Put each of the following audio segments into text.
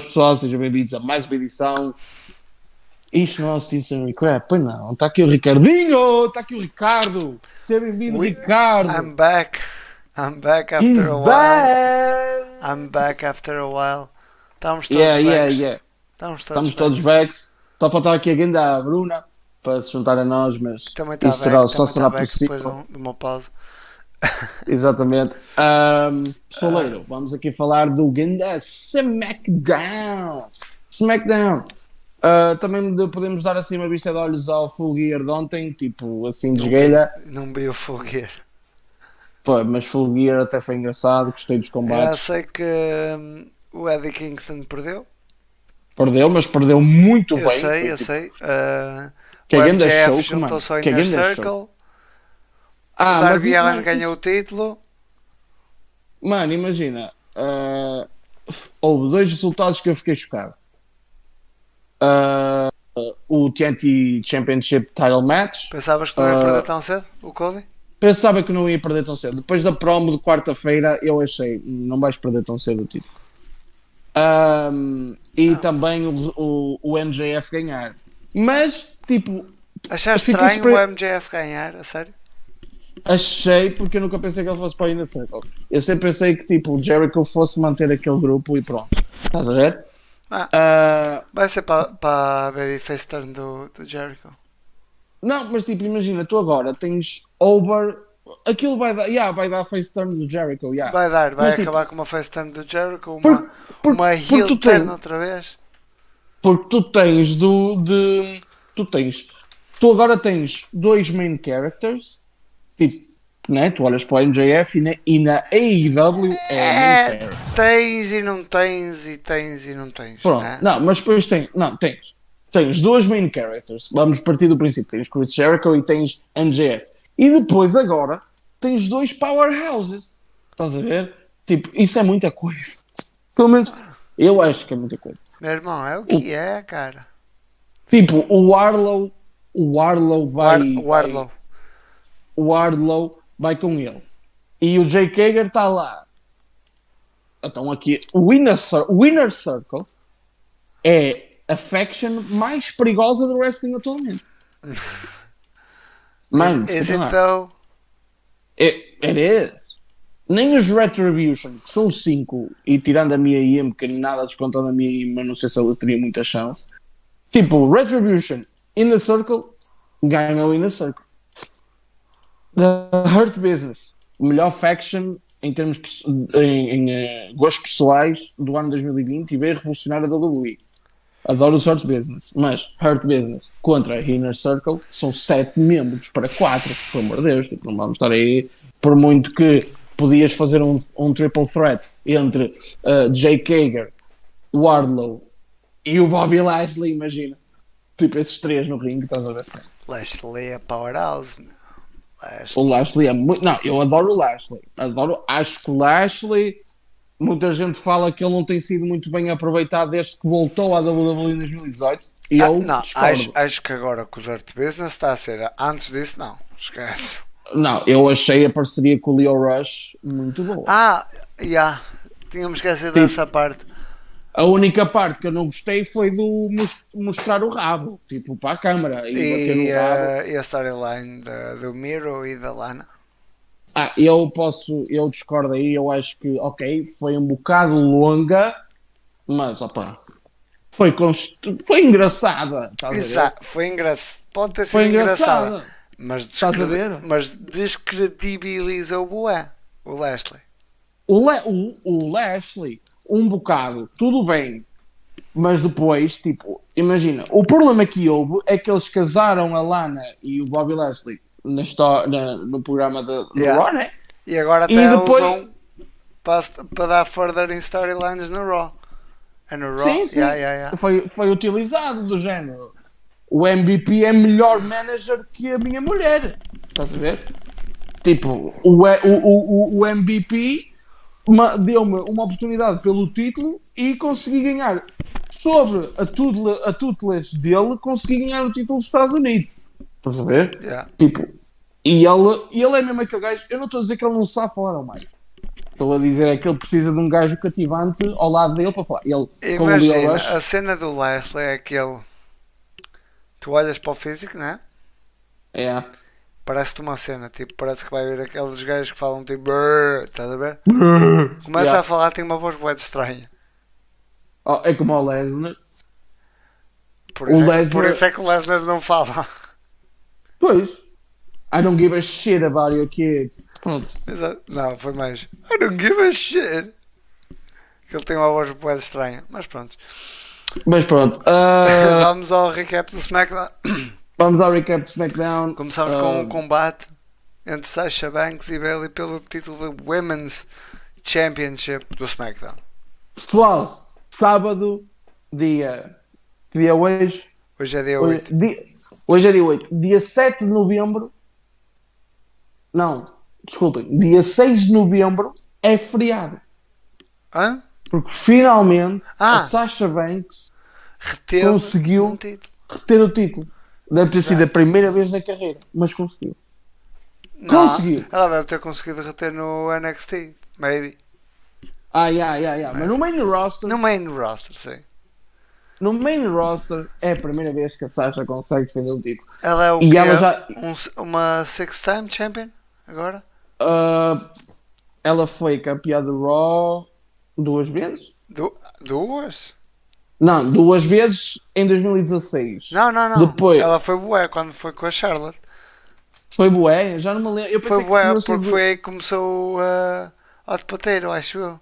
Boas pessoal, sejam bem-vindos a mais uma edição. Isto não é o Stinson Recap, pois não, está aqui o Ricardinho, está aqui o Ricardo. Seja bem-vindo, We- Ricardo. I'm back. I'm back after He's a while. back. I'm back after a while. Estamos todos Yeah, yeah, backs. yeah. Estamos todos Estamos todos backs. Só faltava aqui a ganda a Bruna para se juntar a nós, mas Também está isso back, será, só também será tá possível. depois de, de uma pausa. Exatamente. Um, Soleiro, vamos aqui falar do Ganda Smackdown. Smackdown. Uh, também de- podemos dar assim uma vista de olhos ao Full Gear de ontem, tipo assim de esguelha. Não vi o Full Gear. Pô, mas Full Gear até foi engraçado, gostei dos combates. sei que hum, o Eddie Kingston perdeu. Perdeu, mas perdeu muito Eu bem. sei, eu tipo, sei. Uh, Que o grande MJF show, juntou-se ao Que Inner Circle. show. O Ah, mas Darby Allin não, ganhou o título. Mano, imagina. uh, houve dois resultados que eu fiquei chocado. Uh, o TNT Championship Title Match. Pensavas que não ia Ah. perder tão cedo? O Cody? Pensava que não ia perder tão cedo. Depois da promo de quarta-feira, eu achei, não vais perder tão cedo o título. Um, e também o, o, o MJF ganhar. Mas, tipo, Achaste estranho super- o MJF ganhar? A sério? Achei porque eu nunca pensei que ele fosse para o Circle. Eu sempre pensei que, tipo, o Jericho fosse manter aquele grupo e pronto. Estás a ver? Ah. Ah, Vai ser para pa a Babyface turn do, do Jericho. não, mas tipo, imagina, tu agora tens over. Aquilo vai dar, yeah, vai dar face turn do Jericho, yeah. Vai dar, vai Mas, tipo, acabar com uma face turn do Jericho, uma, Por- por- uma heel tu turn tens- outra vez. Porque tu tens do. De, tu tens. Tu agora tens dois main characters. Tipo, né? Tu olhas para o MJF e na, e na AEW é, É, tens e não tens, e tens e não tens. Pronto. né? Não, mas depois tem. Não, tens. Tens duas main characters. Vamos partir do princípio. Tens Chris Jericho e tens MJF. E depois agora tens dois powerhouses. Estás a ver? Tipo, isso é muita coisa. Pelo menos eu acho que é muita coisa. Meu irmão, é o que é, cara. Tipo, o Arlow. O Arlow vai. War- Wardlow. O Wardlow vai com ele. E o Jake Hager está lá. Então aqui, o Inner, o Inner Circle é a faction mais perigosa do wrestling atualmente. Mano, Is, is lá. it though? It, it is. Nem os Retribution, que são cinco, e tirando a minha IM, que nada descontando a minha IM, mas não sei se ela teria muita chance. Tipo, Retribution, Inner Circle, ganham o Inner Circle. The Hurt Business, o melhor faction em termos em, em eh, gostos pessoais do ano 2020 e veio revolucionar a WWE. Adoro os Hurt Business, mas Hurt Business contra a Inner Circle são sete membros para quatro, pelo amor de Deus, tipo, não vamos estar aí por muito que podias fazer um, um triple threat entre uh, Jake Hager, Wardlow e o Bobby Lashley, imagina. Tipo, esses três no ringue, estás a ver? Lashley é powerhouse. meu. Lashley. O Lashley é muito. Não, eu adoro o Lashley. Adoro. Acho que o Lashley. Muita gente fala que ele não tem sido muito bem aproveitado desde que voltou à WWE em 2018. E Ah, eu não, acho, acho que agora com os Art Business está a ser. Antes disso, não. Esquece. Não, eu achei a parceria com o Leo Rush muito boa. Ah, já. Tínhamos esquecido Tipo, dessa parte. A única parte que eu não gostei foi do mos- mostrar o rabo, tipo, para a câmara e, bater E, no rabo. eh, e a storyline do Miro e da Lana. Ah, eu posso, eu discordo aí, eu acho que, ok, foi um bocado longa, mas, opá, foi, const... foi engraçada, estás a ver? Exato, foi engraçado. Pode ter sido engraçada. engraçada. Mas, ver? mas descredibilizou o o Lashley. O, Le- o, o Lashley, um bocado, tudo bem, mas depois, tipo, imagina, o problema que houve é que eles casaram a Lana e o Bobby Lashley na histó- na- no programa do Yeah. Raw, né? E agora E até depois- usam para, para dar further em storylines no Raw. É no Raw? Sim, sim. Yeah, yeah. Foi, foi utilizado do género. O MVP é melhor manager que a minha mulher. Estás a ver? Tipo, o, o, o, o MVP deu-me uma oportunidade pelo título e consegui ganhar. Sobre a, tutela, a tutelage dele, consegui ganhar o título dos Estados Unidos. Estás a ver? Yeah. Tipo, e ele, e ele é mesmo aquele gajo. Eu não estou a dizer que ele não sabe falar ao meio. Estou a dizer é que ele precisa de um gajo cativante ao lado dele para falar. Ele, Imagina, Rush, a cena do Leslie é aquele. Tu olhas para o físico, né? é. Parece-te uma cena, tipo, parece que vai ver aqueles gajos que falam tipo. "Brrr", Estás a ver? Começa Yeah. a falar, tem uma voz bué estranha. Oh, é como o Lesnar. Por O isso, é, Lesnar- por isso é que o Lesnar não fala. Pois. I don't give a shit about your kids. Pronto. Exato. Não, foi mais. I don't give a shit. Que ele tem uma voz bué estranha. Mas pronto. Mas pronto. ah, Vamos ao recap do SmackDown. Vamos ao recap de SmackDown. Começamos Ah, com um combate entre Sasha Banks e Bailey pelo título de Women's Championship do SmackDown. Pessoal, sábado, dia. Que dia é hoje? Hoje é dia Hoje, 8. dia- hoje é dia 8. Dia 7 de novembro. Não, desculpem. Dia 6 de novembro é feriado. Hã? Porque finalmente Ah. a Sasha Banks Reteve Conseguiu. um reter o título. Deve ter sido a primeira vez na carreira, mas conseguiu. Não, Conseguiu. Ela deve ter conseguido reter no NXT. Maybe. Ah, yeah, yeah, yeah. Mas no main roster, No main roster, sim. no main roster é a primeira vez que a Sasha consegue defender o título. Ela é o E ela já- Um- uma six-time champion? Agora? Ah, ela foi campeã do Raw duas vezes? Du- duas? Não, duas vezes em 2016. Não, não, não. Depois- Ela foi bué quando foi com a Charlotte. Foi bué, já não me lembro. Eu Foi que bué porque foi aí que começou uh, Hot Potato, acho eu.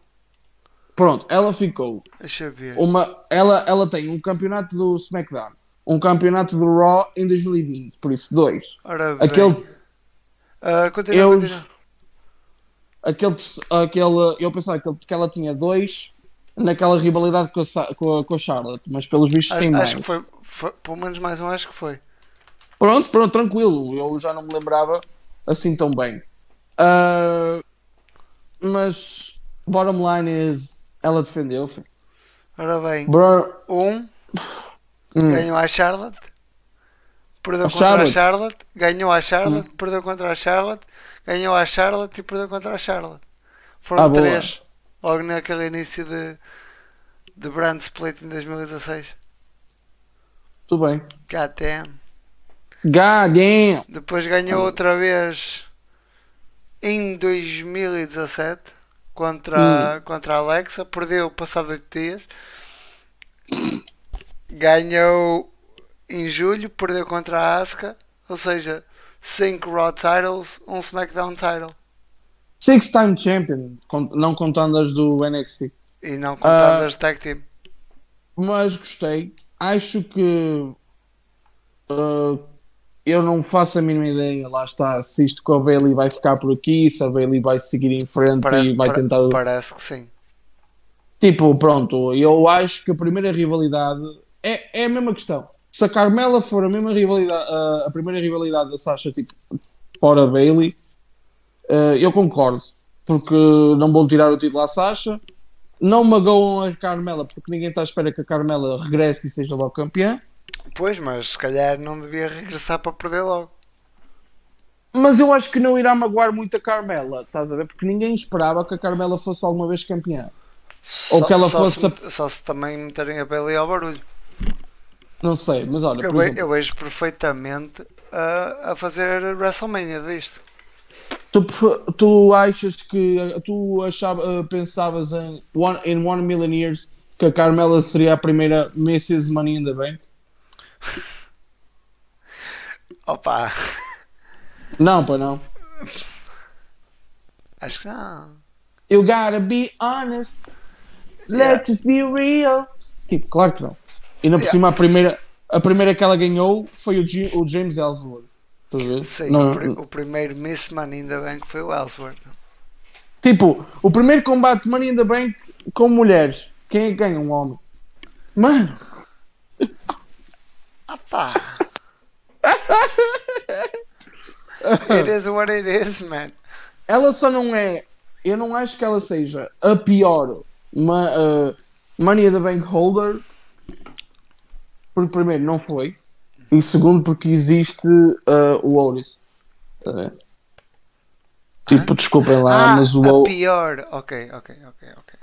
Pronto, ela ficou. Deixa eu ver. Uma, ela, ela tem um campeonato do SmackDown, um campeonato do Raw em 2020, por isso dois. Ora bem. Aquele, Ah, continua, eu- continua. aquele, aquele, eu pensava que ela tinha dois naquela rivalidade com a, com a, com a Charlotte, mas pelos tem Acho, mais. acho que foi, foi- Pelo menos mais um, acho que foi. Pronto, pronto, tranquilo. Eu já não me lembrava assim tão bem. Ah, mas bottom line is ela defendeu. filho. Ora bem. Bro, Um hum, ganhou a Charlotte. Perdeu A contra a Charlotte. Charlotte. Ganhou a Charlotte. Perdeu contra a Charlotte. Ganhou a Charlotte e perdeu contra a Charlotte. Foram Ah, boa. Logo naquele início de, de brand split em 2016. tudo bem. God damn. God damn. Depois ganhou outra vez em 2017 contra, contra a Alexa. Perdeu passado 8 dias. Ganhou em julho, perdeu contra a Asuka. Ou seja, 5 Raw titles, um SmackDown title. Six time champion, não contando as do NXT. E não contando Ah. as tag team. Mas gostei. Acho que ah, eu não faço a mínima ideia, lá está, se isto com a Bailey vai ficar por aqui, se a Bailey vai seguir em frente Parece, e vai tentar. parece que sim. Tipo, pronto, eu acho que a primeira rivalidade é, é a mesma questão. Se a Carmela for a mesma rivalidade, a- a primeira rivalidade da Sasha, tipo, fora Bailey, eh, eu concordo. Porque não vão tirar o título à Sasha, não magoam a Carmela, porque ninguém está à espera que a Carmela regresse e seja logo campeã. Pois, mas se calhar não devia regressar para perder logo. Mas eu acho que não irá magoar muito a Carmela, estás a ver? Porque ninguém esperava que a Carmela fosse alguma vez campeã. Ou Só- que ela só fosse se, a- só se também meterem a Bailey ao barulho. Não sei, mas olha, Eu, exemplo, eu vejo perfeitamente a, a fazer WrestleMania disto. Tu, tu achas que tu achava, pensavas em one, in one million years que a Carmela seria a primeira Mrs. Money in the Bank? Opa, Não, pá, não. acho que não. You gotta be honest. Yeah. Let's just be real. Tipo, claro que não. E ainda por Yeah. cima a primeira, a primeira que ela ganhou foi o, G- o James Ellsworth. Sim, Não- o, pri- o primeiro Miss Money ainda bem que foi o Ellsworth. Tipo, o primeiro combate de Money in the Bank com mulheres. Quem é que ganha? Um homem. Mano, Opa! it is what it is, man. ela só não é. Eu não acho que ela seja a pior ma, uh, Money in the Bank holder. Porque, primeiro, não foi. E segundo, porque existe uh, o Otis. Tá? Tipo, desculpem lá, ah, mas o O- pior. Ok, ok, ok, ok.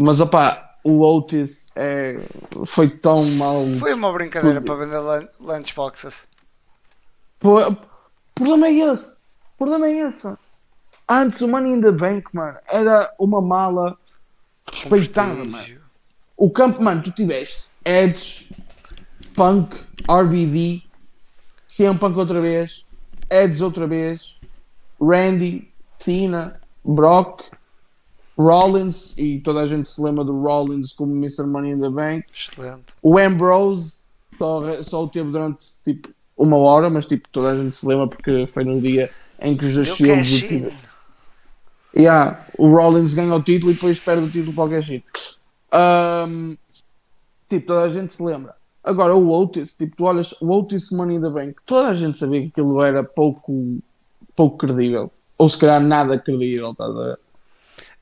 Mas opá, o Otis é, foi tão mal. Foi uma brincadeira para vender lun- lunchboxes. Pô, O problema é esse. O problema é esse. mano. Antes o Money in the Bank, mano, era uma mala respeitada, mano. prestígio. O campo, mano, tu tiveste Edge, Punk, RBD, CM Punk outra vez, Edge outra vez, Randy, Cena, Brock, Rollins, e toda a gente se lembra do Rollins como Mr. Money in the Bank. Excelente. O Ambrose só, só o teve durante tipo uma hora, mas tipo toda a gente se lembra porque foi no dia em que os dois o in. Yeah, o Rollins ganha o título e depois perde o título para qualquer shit. Um, tipo, toda a gente se lembra. Agora, o Otis, tipo, tu olhas, o Otis Money the Bank, toda a gente sabia que aquilo era pouco, pouco credível. Ou se calhar nada credível, estás a ver?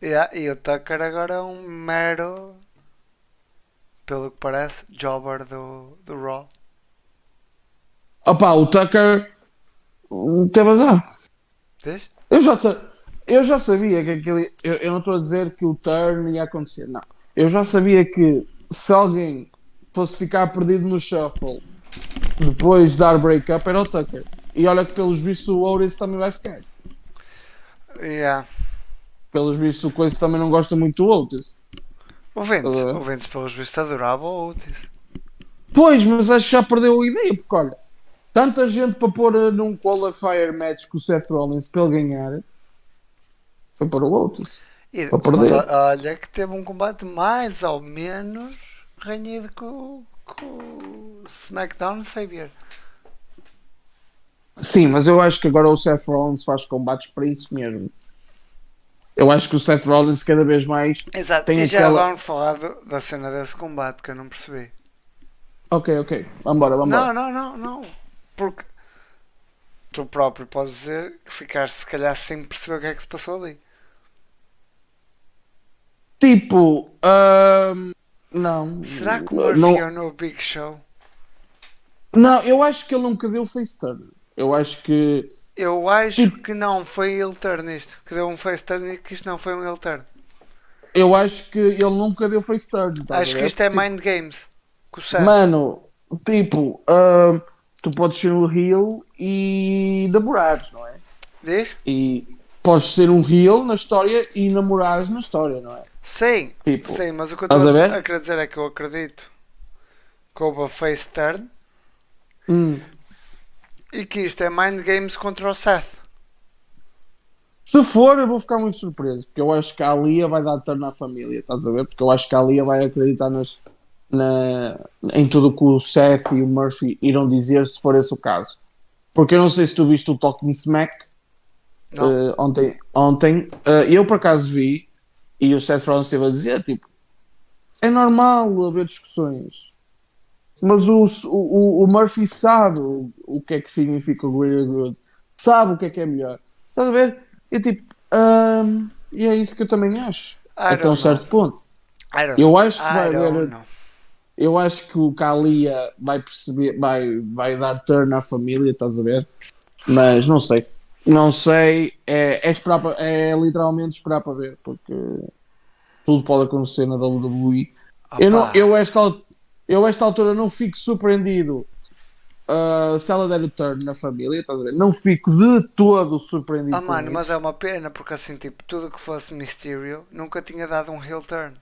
Yeah, e o Tucker agora é um mero, pelo que parece, jobber do, do Raw. Opa, o Tucker hum, teve azar. Diz? Eu já, eu já sabia que aquele. Eu, eu não estou a dizer que o turn ia acontecer, não. Eu já sabia que se alguém fosse ficar perdido no shuffle depois de dar break-up era o Tucker. E olha que pelos vistos o Otis também vai ficar. Yeah. Pelos vistos o Coisa também não gosta muito do Otis. O a ver? o Vince pelos vistos adorava o Otis. Pois, mas acho que já perdeu a ideia, porque olha, tanta gente para pôr eh, num qualifier match com o Seth Rollins para ele ganhar foi para o Otis. E, Para perder. olha que teve um combate mais ou menos renhido com, com o SmackDown Savior. Sim, mas eu acho que agora o Seth Rollins faz combates para isso mesmo. Eu acho que o Seth Rollins cada vez mais. Exato, Tem e já aquela- vamos falar do- da cena desse combate que eu não percebi. Ok, ok, vambora, vambora. Não, não, não, não. Porque tu próprio podes dizer que ficaste se calhar sem perceber o que é que se passou ali. Tipo, não. Será que o Murphy não, é o no Big Show? não, eu acho que ele nunca deu face turn. Eu acho que. Eu acho que não foi heel turn isto. Que deu um face turn e que isto não foi um heel turn. Eu acho que ele nunca deu face turn. a acho que isto é Tipo, Mind Games. O. Mano, tipo, ahm, tu podes ser um heel e namorares, não é? Diz? E podes ser um heel na história e namorares na história, não é? Sim, Tipo, sim, mas o que eu estou a a, querer dizer é que eu acredito que houve a face turn Hum. e que isto é Mind Games contra o Seth. Se for, eu vou ficar muito surpreso, porque eu acho que a Alia vai dar turno à família, estás a ver? Porque eu acho que a Alia vai acreditar nas, na, em tudo o que o Seth e o Murphy irão dizer, se for esse o caso. Porque eu não sei se tu viste o Talking Smack eh, ontem, ontem eh, eu por acaso vi, e o Seth Rollins esteve a dizer, tipo, é normal haver discussões, mas o, o, o Murphy sabe o, o que é que significa o greater good, sabe o que é que é melhor. Estás a ver? E tipo, ahm, e é isso que eu também acho, I até um certo ponto. Eu acho que vai haver- know. Eu acho que o Kalia vai perceber, vai, vai dar turn à família, estás a ver? Mas não sei. Não sei. É, é, esperar pa- é literalmente esperar para ver, porque tudo pode acontecer na WWE. Eu, não, eu, esta, eu, esta altura, não fico surpreendido ah, se ela der o turn na família? Não fico de todo surpreendido. Ah, mano, mas é uma pena porque assim, tipo, tudo que fosse Mysterio nunca tinha dado um heel turn.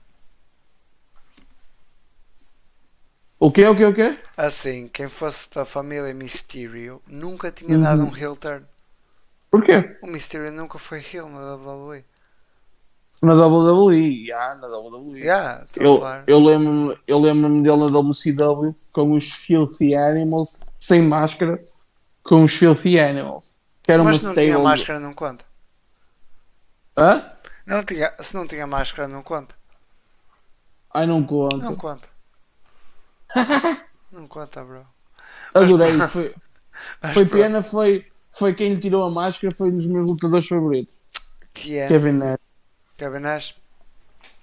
O quê, o quê, o quê? Assim, quem fosse da família Mysterio nunca tinha Uhum. dado um heel turn. Porquê? O Mysterio nunca foi heel na WWE. Na WWE, já, na WWE. Yeah, Eu, eu lembro-me eu lembro dele na WCW com os Filthy Animals, sem máscara, com os Filthy Animals. Que era uma Mas se não tinha máscara não conta. Hã? Não tinha, se não tinha máscara não conta. Ai, não conto. Não conta. não conta, bro. Adorei. Foi, Mas foi pena, foi, foi quem lhe tirou a máscara, foi um dos meus lutadores favoritos. Que é Kevin Nash. Kevin Nash.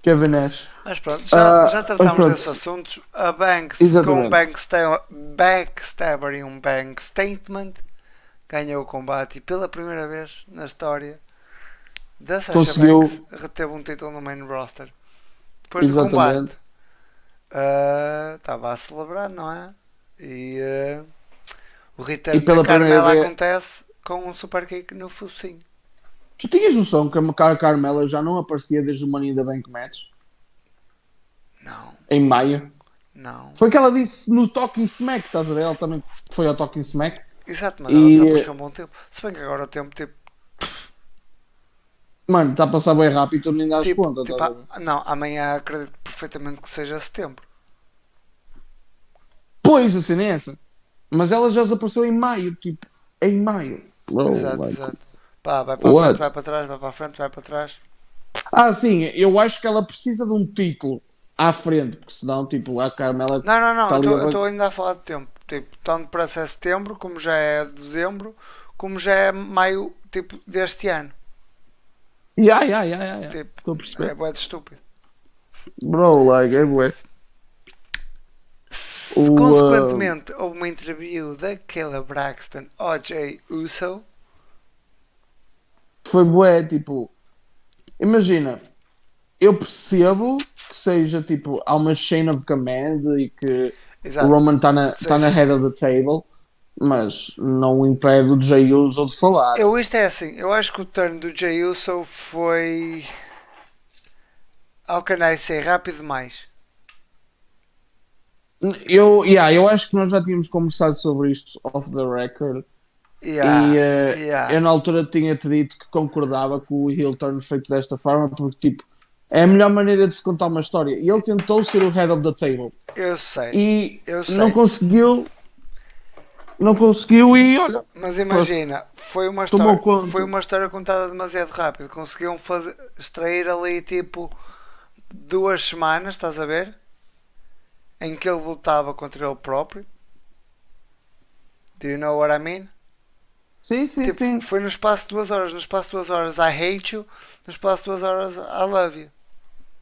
Kevin Nash. Mas pronto, já, Ah, já tratámos pronto. desses assuntos. A Banks Exatamente. com um backsta- backstabber e um bank statement ganhou o combate e pela primeira vez na história da Sasha Conseguiu- Banks reteve um título no main roster. Depois do Exatamente. combate, ah, estava a celebrar, não é? E ah, o return E pela da Carmela primeira vez- acontece com um super kick no focinho. Tu tinhas noção que a Carmela já não aparecia desde o Money in the Bank Match? Não, Em maio? não. Foi que ela disse no Talking Smack, estás a ver? Ela também foi ao Talking Smack. Exato, mas ela E- desapareceu um bom tempo. Se bem que agora o tempo, tipo, Mano, está a passar bem rápido e tu nem dás tipo, conta. tipo, estás a ah, não, amanhã acredito perfeitamente que seja setembro. Pois, a cena é essa. Mas ela já desapareceu em maio, tipo, em maio. Bro, exato, like- exato. Pá, vai para frente, vai para trás, vai para a frente, vai para trás. Ah, sim, eu acho que ela precisa de um título à frente, porque senão, tipo, a Carmela. Não, não, não, Tá eu tô- a- estou ainda a falar de tempo. Tipo, tanto para ser setembro, como já é dezembro, como já é maio, tipo, deste ano. Ya, ya, ya, ya. Tipo, Estou a é bué de estúpido. Bro, like, é bué. O, consequentemente houve uma interview da Kayla Braxton ao Jay Uso, Foi bué, tipo. Imagina, eu percebo que seja, tipo, há uma chain of command e que exato, o Roman está na, tá na sim, head of the table, mas não impede o Jay Uso de falar. Eu isto é assim, eu acho que o turn do Jay Uso foi. How can I say? Rápido demais. Eu, yeah, eu acho que nós já tínhamos conversado sobre isto off the record. Yeah, e eh, yeah. eu na altura tinha-te dito que concordava com o heel turn feito desta forma, porque tipo, é a melhor maneira de se contar uma história. E ele tentou ser o head of the table Eu sei. e Eu sei. não conseguiu. Não conseguiu e olha, Mas imagina, foi uma história, foi uma história contada demasiado rápido. Conseguiam fazer, extrair ali tipo duas semanas, estás a ver? Em que ele lutava contra ele próprio. Do you know what I mean? sim, sim, Tipo, sim. foi no espaço de duas horas. No espaço de duas horas I hate you. No espaço de duas horas I love you.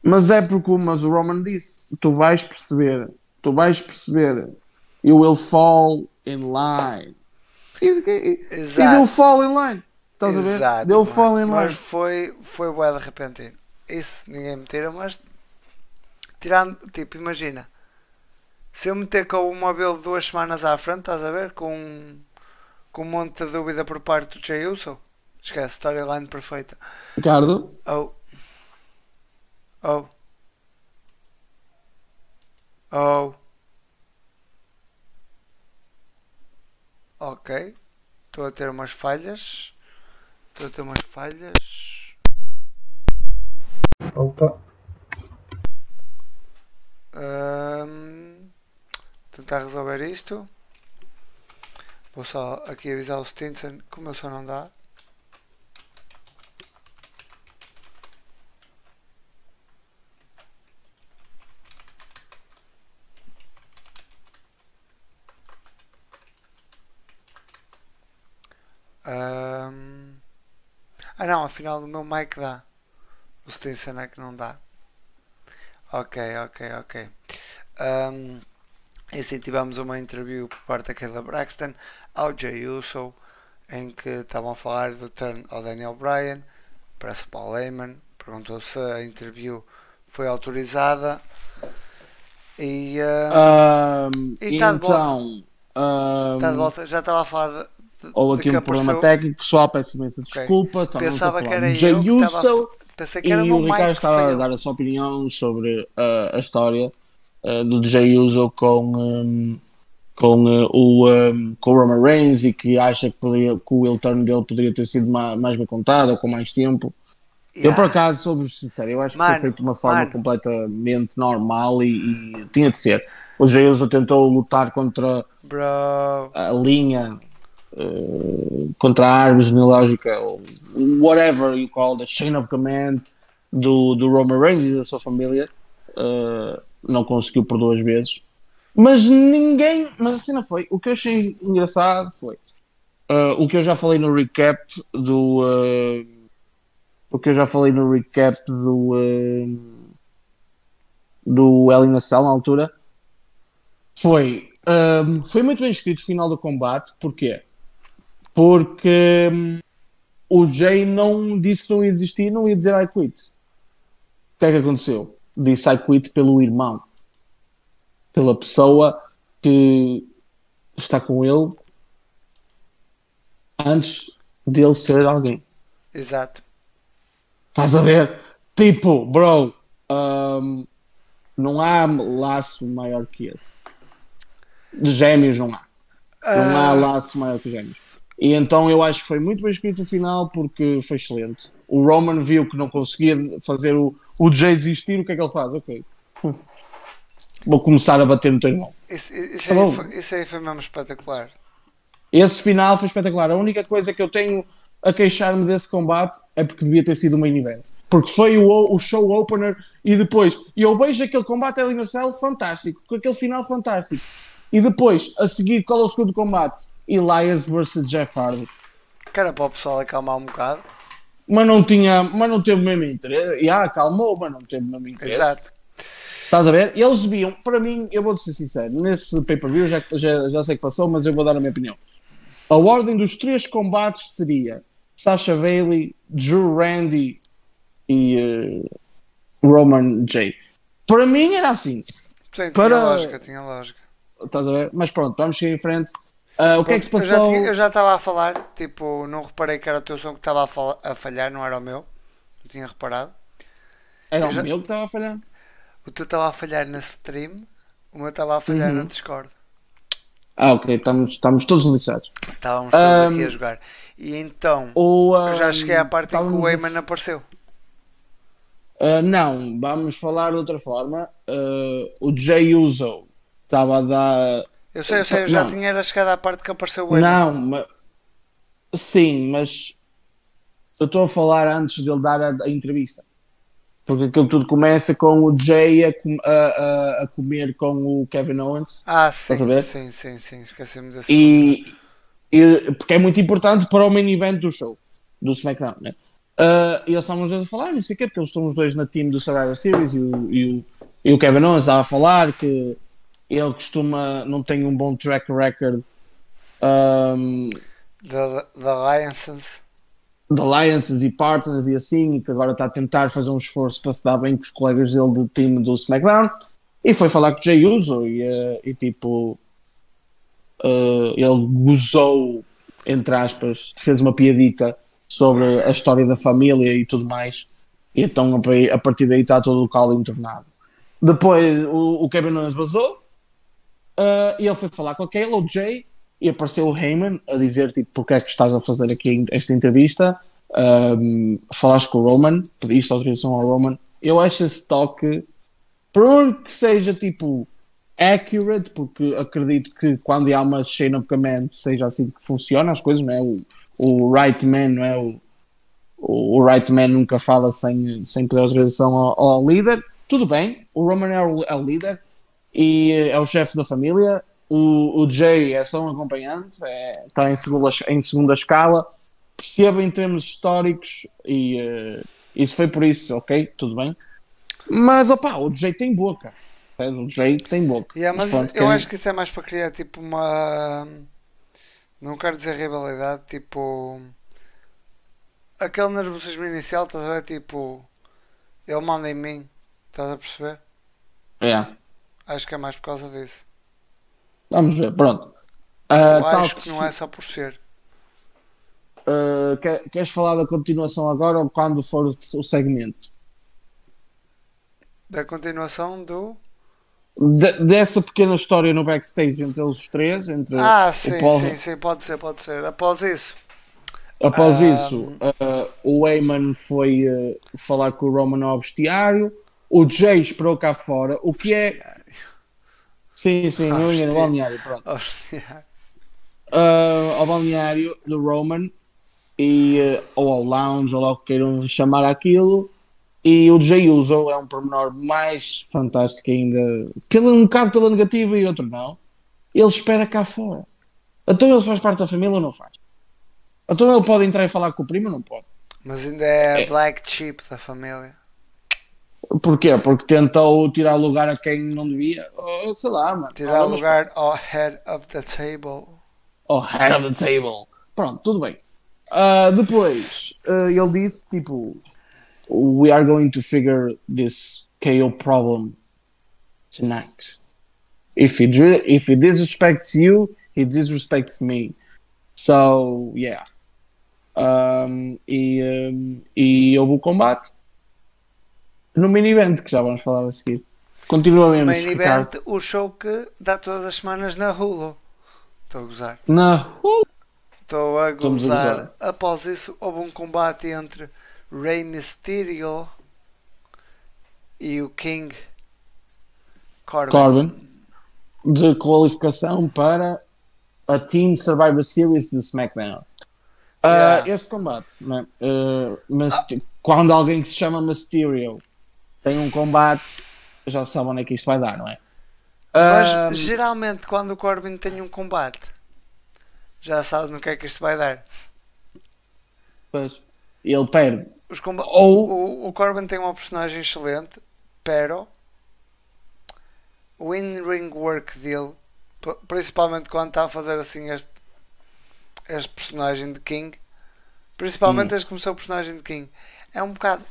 Mas é porque mas o Roman disse: tu vais perceber, tu vais perceber, you will fall in line. E, e, e Exato. deu fall in line. Estás a ver? Exato, Deu mano. fall in Mas line. foi, foi bué de repentino. Isso ninguém me tira, mas tirando, tipo, imagina. Se eu meter com o móvel duas semanas à frente, estás a ver? Com, com um monte de dúvida por parte do Jay Uso. Esquece, storyline perfeita. Ricardo, Oh. Oh. Oh. Ok. Estou a ter umas falhas. Estou a ter umas falhas. Opa. Ahm, tentar resolver isto. Vou só aqui avisar o Stinson que o meu som não dá. Ahm, ah não, afinal o meu mic dá. O Stinson é que não dá. Ok, ok, ok. Um, e assim tivemos uma interview por parte da Kayla Braxton ao Jay Uso em que estavam a falar do turn ao Daniel Bryan. Parece o Paul Heyman perguntou se a interview foi autorizada. E uh, E tá então, está de volta já estava a falar de, de, houve aqui um problema apareceu- técnico, pessoal, peço imensa desculpa. estávamos Pensava a que era Jay eu que estava Uso pensei que era e o Ricardo estava a dar a sua opinião sobre ah, a história ah, do Jay Uso com, ahm, com, ah, o, ahm, com o Roman Reigns e que acha que, poderia, que o heel turn dele poderia ter sido ma- mais bem contado ou com mais tempo. Eu, por Yeah. acaso, sou sincero, eu acho que Mano, foi feito de uma forma mano. completamente normal e, e tinha de ser. O Jey Uso tentou lutar contra bro a linha, eh, contra a árvore genealógica, ou whatever you call the chain of command do, do Roman Reigns e da sua família. eh, não conseguiu por duas vezes. Mas ninguém. Mas assim não foi. O que eu achei engraçado foi. eh, o que eu já falei no recap do. eh, o que eu já falei no recap do. eh, do Cell na altura. Foi. ehm, foi muito bem escrito o final do combate. Porquê? Porque. hum, o Jay não disse que não ia desistir, não ia dizer I quit. O que é que aconteceu? Disse I quit pelo irmão, pela pessoa que está com ele antes dele ser alguém. Exato. Estás a ver? Tipo, bro, um, não há laço maior que esse. De gêmeos não há. Não há Ah, laço maior que gêmeos. E então eu acho que foi muito bem escrito o final porque foi excelente. O Roman viu que não conseguia fazer o, o Jay desistir, o que é que ele faz? Ok. Vou começar a bater no teu irmão. isso, isso, Tá aí foi, isso aí foi mesmo espetacular. Esse final foi espetacular. A única coisa que eu tenho a queixar-me desse combate é porque devia ter sido o main event. Porque foi o, o show opener e depois. E eu vejo aquele combate na cela fantástico, com aquele final fantástico. E depois, a seguir, qual é o segundo combate? Elias versus Jeff Hardy. Que era para o pessoal acalmar um bocado. Mas não tinha, mas não teve o mesmo interesse. E ah, acalmou, mas não teve o mesmo interesse. Exato. Estás a ver? Eles deviam, para mim, eu vou ser sincero, nesse pay-per-view já, já, já sei que passou, mas eu vou dar a minha opinião. A ordem dos três combates seria Sasha Bailey, Drew Randy e eh, Roman J. Para mim era assim, Sim, tinha Para- lógica, tinha lógica. estás a ver? Mas pronto, vamos seguir em frente. Ah, o que é que se passou? Eu já estava a falar, tipo, não reparei que era o teu som que estava a, a falhar, não era o meu. Não tinha reparado. Era eu o já- meu que estava a falhar? O teu estava a falhar na stream, o meu estava a falhar Uhum. no Discord. Ah, ok, estamos, estamos todos lixados. Estávamos todos Ahm, aqui a jogar. E então, O, eu já cheguei à parte em que o estávamos- Wayman apareceu. Uh, não, vamos falar de outra forma. Uh, o Jay Uso estava a dar. Eu sei, eu sei, eu já Não. tinha era chegado à parte que apareceu o. Não, mas. Sim, mas. Eu estou a falar antes dele dar a, a entrevista. Porque aquilo tudo começa com o Jay a, a, a, comer com o Kevin Owens. Ah, sim, sim, sim, sim, esqueci-me desse. E, e- porque é muito importante para o main event do show, do SmackDown, né? Uh, e eles estavam os dois a falar, não sei o quê, porque eles estão os dois na team do Survivor Series e o, e o, e o Kevin Owens estava a falar que ele costuma, não tem um bom track record um, Da da Alliances. de alliances e partners e assim, e que agora está a tentar fazer um esforço para se dar bem com os colegas dele do time do SmackDown. E foi falar com o Jay Uso e, eh, e tipo, eh, ele gozou, entre aspas, fez uma piadita sobre a história da família e tudo mais. E então a partir daí está todo o caldo entornado. Depois o, o Kevin Owens vazou eh, e ele foi falar com aquele, o Jay, e apareceu o Heyman a dizer tipo, porque é que estás a fazer aqui esta entrevista um, falaste com o Roman pediste autorização ao Roman eu acho esse toque por que seja tipo accurate, porque acredito que quando há uma chain of command seja assim que funciona as coisas, não é? O, o right man, não é? O, o right man nunca fala sem, sem pedir autorização ao, ao líder. Tudo bem, o Roman é o, é o líder e é o chefe da família. O, o Jay é só um acompanhante, é, está em segunda, em segunda escala. Perceba em termos históricos e eh, isso foi por isso, ok? Tudo bem. Mas opá, o Jay tem boca. O Jay tem boca. Yeah, mas pronto, eu quem- acho que isso é mais para criar tipo uma. Não quero dizer rivalidade, tipo. Aquele nervosismo inicial, estás a ver? Tipo. Ele manda em mim, estás a perceber? É. Acho que é mais por causa disso. Vamos ver, pronto. Tal acho que não é só por ser. ah, quer- queres falar da continuação agora ou quando for o, segmento? Da continuação do. De- dessa pequena história no backstage entre eles os três, entre Ah, sim, Paul- sim, sim, pode ser, pode ser. Após isso. após Ah, isso, ah, o Heyman foi ah, falar com o Roman ao vestiário, o Jay esperou cá fora, o que é. Sim, sim, ia no balneário, pronto. Ah, ao balneário do Roman e, ah, ou ao lounge, ou lá o que queiram chamar aquilo. E o Jay Uso é um pormenor mais fantástico ainda, pelo, um bocado pela negativa e outro não. Ele espera cá fora. Então ele faz parte da família ou não faz? Então ele pode entrar e falar com o primo ou não pode? Mas ainda é black sheep da família. Porquê? Porque tentou tirar lugar a quem não devia? Ou, sei lá, mano. Tirar mas lugar ao head of the table. Oh, head of the table. Pronto, tudo bem. Ah, depois, ah, ele disse, tipo, we are going to figure this KO problem tonight. If he, if he disrespects you, he disrespects me. So, yeah. Um, e, um, e houve o combate no mini event, que já vamos falar a seguir. Continuamos, Main Ricardo. event, o show que dá todas as semanas na Hulu. Estou a gozar. Na Estou a Estamos a gozar. gozar. Após isso, houve um combate entre Rey Mysterio e o King Corbin. Corbin de qualificação para a Team Survivor Series do SmackDown. Uh, Yeah. Este combate, né? Uh, mas quando alguém que se chama Mysterio tem um combate, já sabe onde é que isto vai dar, não é? Mas Um, geralmente, quando o Corbin tem um combate, já sabe no que é que isto vai dar. pois, ele perde. Os comba- Ou- o, o Corbin tem uma personagem excelente, pero o in-ring work dele, principalmente quando está a fazer assim este, este personagem de King, principalmente Hum. que começou o personagem de King, é um bocado.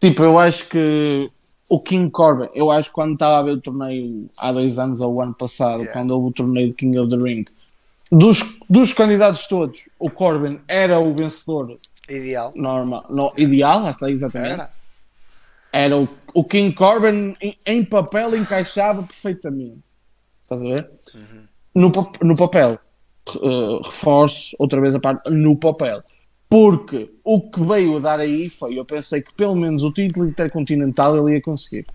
Tipo, eu acho que o King Corbin, eu acho que quando estava a ver o torneio há dois anos ou o ano passado, Yeah. quando houve o torneio de King of the Ring, dos, dos candidatos todos, o Corbin era o vencedor Ideal. normal, no, ideal, está exatamente. Era. Era o, o King Corbin em, em papel encaixava perfeitamente. Estás a ver? No, pa- no papel. Uh, reforço outra vez a parte no papel. Porque o que veio a dar aí foi, eu pensei que pelo menos o título intercontinental ele ia conseguir.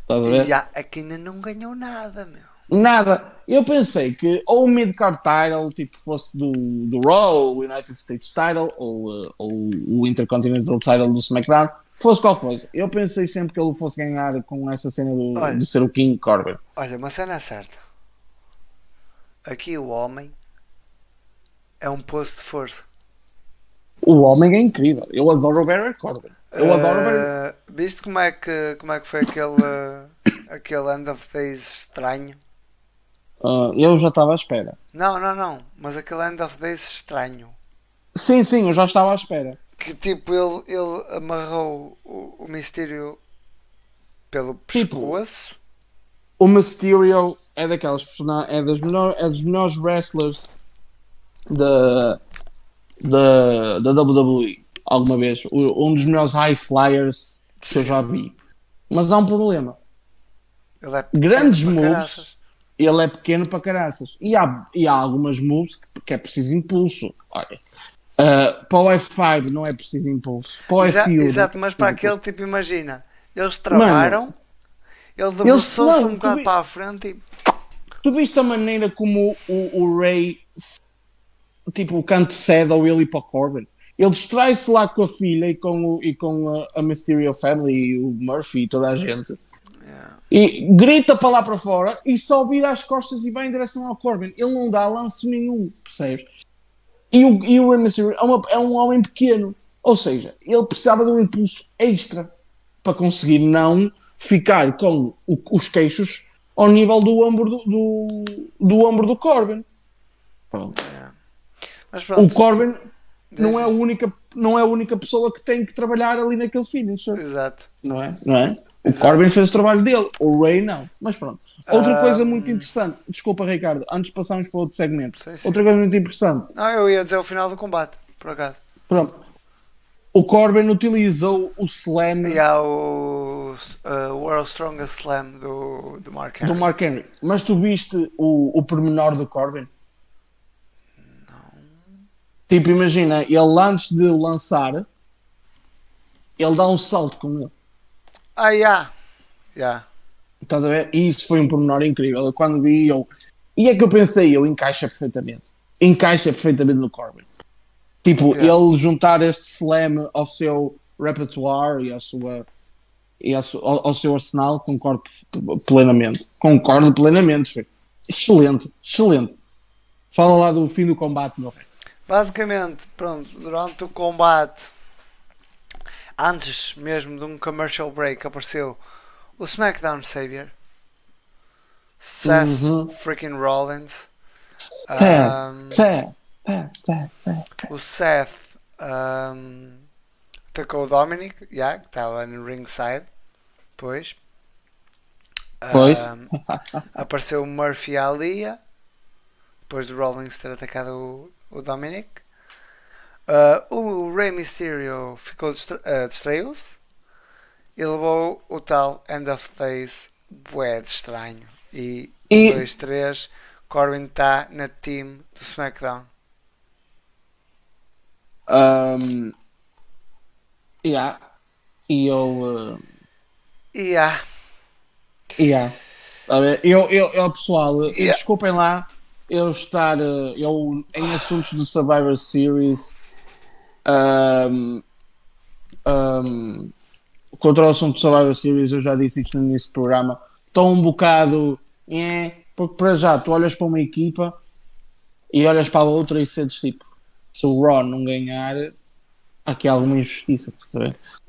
Estás a ver? E há- aqui ainda não ganhou nada, meu. Nada. Eu pensei que ou o mid-card title, tipo, fosse do, do Raw, o United States title, ou, uh, ou o Intercontinental title do SmackDown, fosse qual fosse. Eu pensei sempre que ele fosse ganhar com essa cena do, Olha. de ser o King Corbin. Olha, uma cena é certa. Aqui o homem é um posto de força. O homem é incrível. Eu adoro o Barry Corbin. Eu adoro o Barry. Eh, Viste como é que, como é que foi aquele, aquele End of Days estranho? Uh, eu já estava à espera. Não, não, não. Mas aquele End of Days estranho. Sim, sim, eu já estava à espera. Que tipo, ele, ele amarrou o, o mistério pelo Tipo, pescoço. O Mysterio é daquelas personagens, é, das melhor, é dos melhores wrestlers da, da, da WWE alguma vez. Um dos melhores high flyers que eu já vi. Mas há um problema. É Grandes moves. caraças. Ele é pequeno para caraças. E há, e há algumas moves que, que é preciso impulso. Olha, uh, para o F5 não é preciso impulso. Para o Exa- F5. exato, mas para aquele tipo, imagina. Eles travaram, ele debruçou-se um bocado vi- para a frente e. Tu viste a maneira como o, o Ray tipo, cante cedo ao ele para o Corbin? Ele distrai-se lá com a filha e com, o, e com a, a Mysterio Family e o Murphy e toda a gente e grita para lá para fora e só vira as costas e vai em direção ao Corbin. Ele não dá lance nenhum, percebes? E o, e o Mysterio é, uma- é um homem pequeno, ou seja, ele precisava de um impulso extra para conseguir não ficar com o- os queixos ao nível do ombro do, do, do ombro do Corbin. Pronto. Mas O. Corbin não é, a única, não é a única pessoa que tem que trabalhar ali naquele finisher, Exato. não é? Não é? O Corbin fez o trabalho dele, o Ray não. Mas pronto. Outra Ah, coisa muito interessante, desculpa Ricardo, antes de passarmos para outro segmento. Sim, sim. Outra coisa muito interessante, Não, eu ia dizer o final do combate, por acaso. pronto. O Corbin utilizou o slam E há o uh, World Strongest Slam do, do Mark Henry. do Mark Henry. Mas tu viste o, o pormenor do Corbin? Tipo, imagina, ele antes de o lançar, ele dá um salto com ele. Ah, já. Já. Estás a ver? E isso foi um pormenor incrível. Quando vi, eu. E é que eu pensei, ele encaixa perfeitamente. Encaixa perfeitamente no Corbin. Tipo, Yeah. ele juntar este slam ao seu repertoire e, à sua, e ao, ao seu arsenal, concordo plenamente. Concordo plenamente, filho. Excelente, excelente. Fala lá do fim do combate, meu rei. Basicamente, pronto, durante o combate, antes mesmo de um commercial break, apareceu o SmackDown Savior, Seth Uhum. freaking Rollins, Um, fé, fé, fé, fé. o Seth um, atacou o Dominic, yeah, que estava no ringside. Pois. Foi. Um, apareceu o Murphy Ali depois do Rollins ter atacado o, o Dominic. Uh, o Rey Mysterio ficou distra uh, distraiu-se e levou o tal End of Days bué de estranho. E E- 2, 3, Corbin está na team do SmackDown. Um, yeah. E eu. Uh, E yeah, yeah. Eu, eu, eu, pessoal, Yeah. desculpem lá eu estar eu, em assuntos do Survivor Series. Um, um, contra o assunto do Survivor Series, eu já disse isto no início do programa. Estou um bocado. É, porque para já tu olhas para uma equipa e olhas para a outra e sentes tipo: se o Raw não ganhar, há aqui alguma injustiça.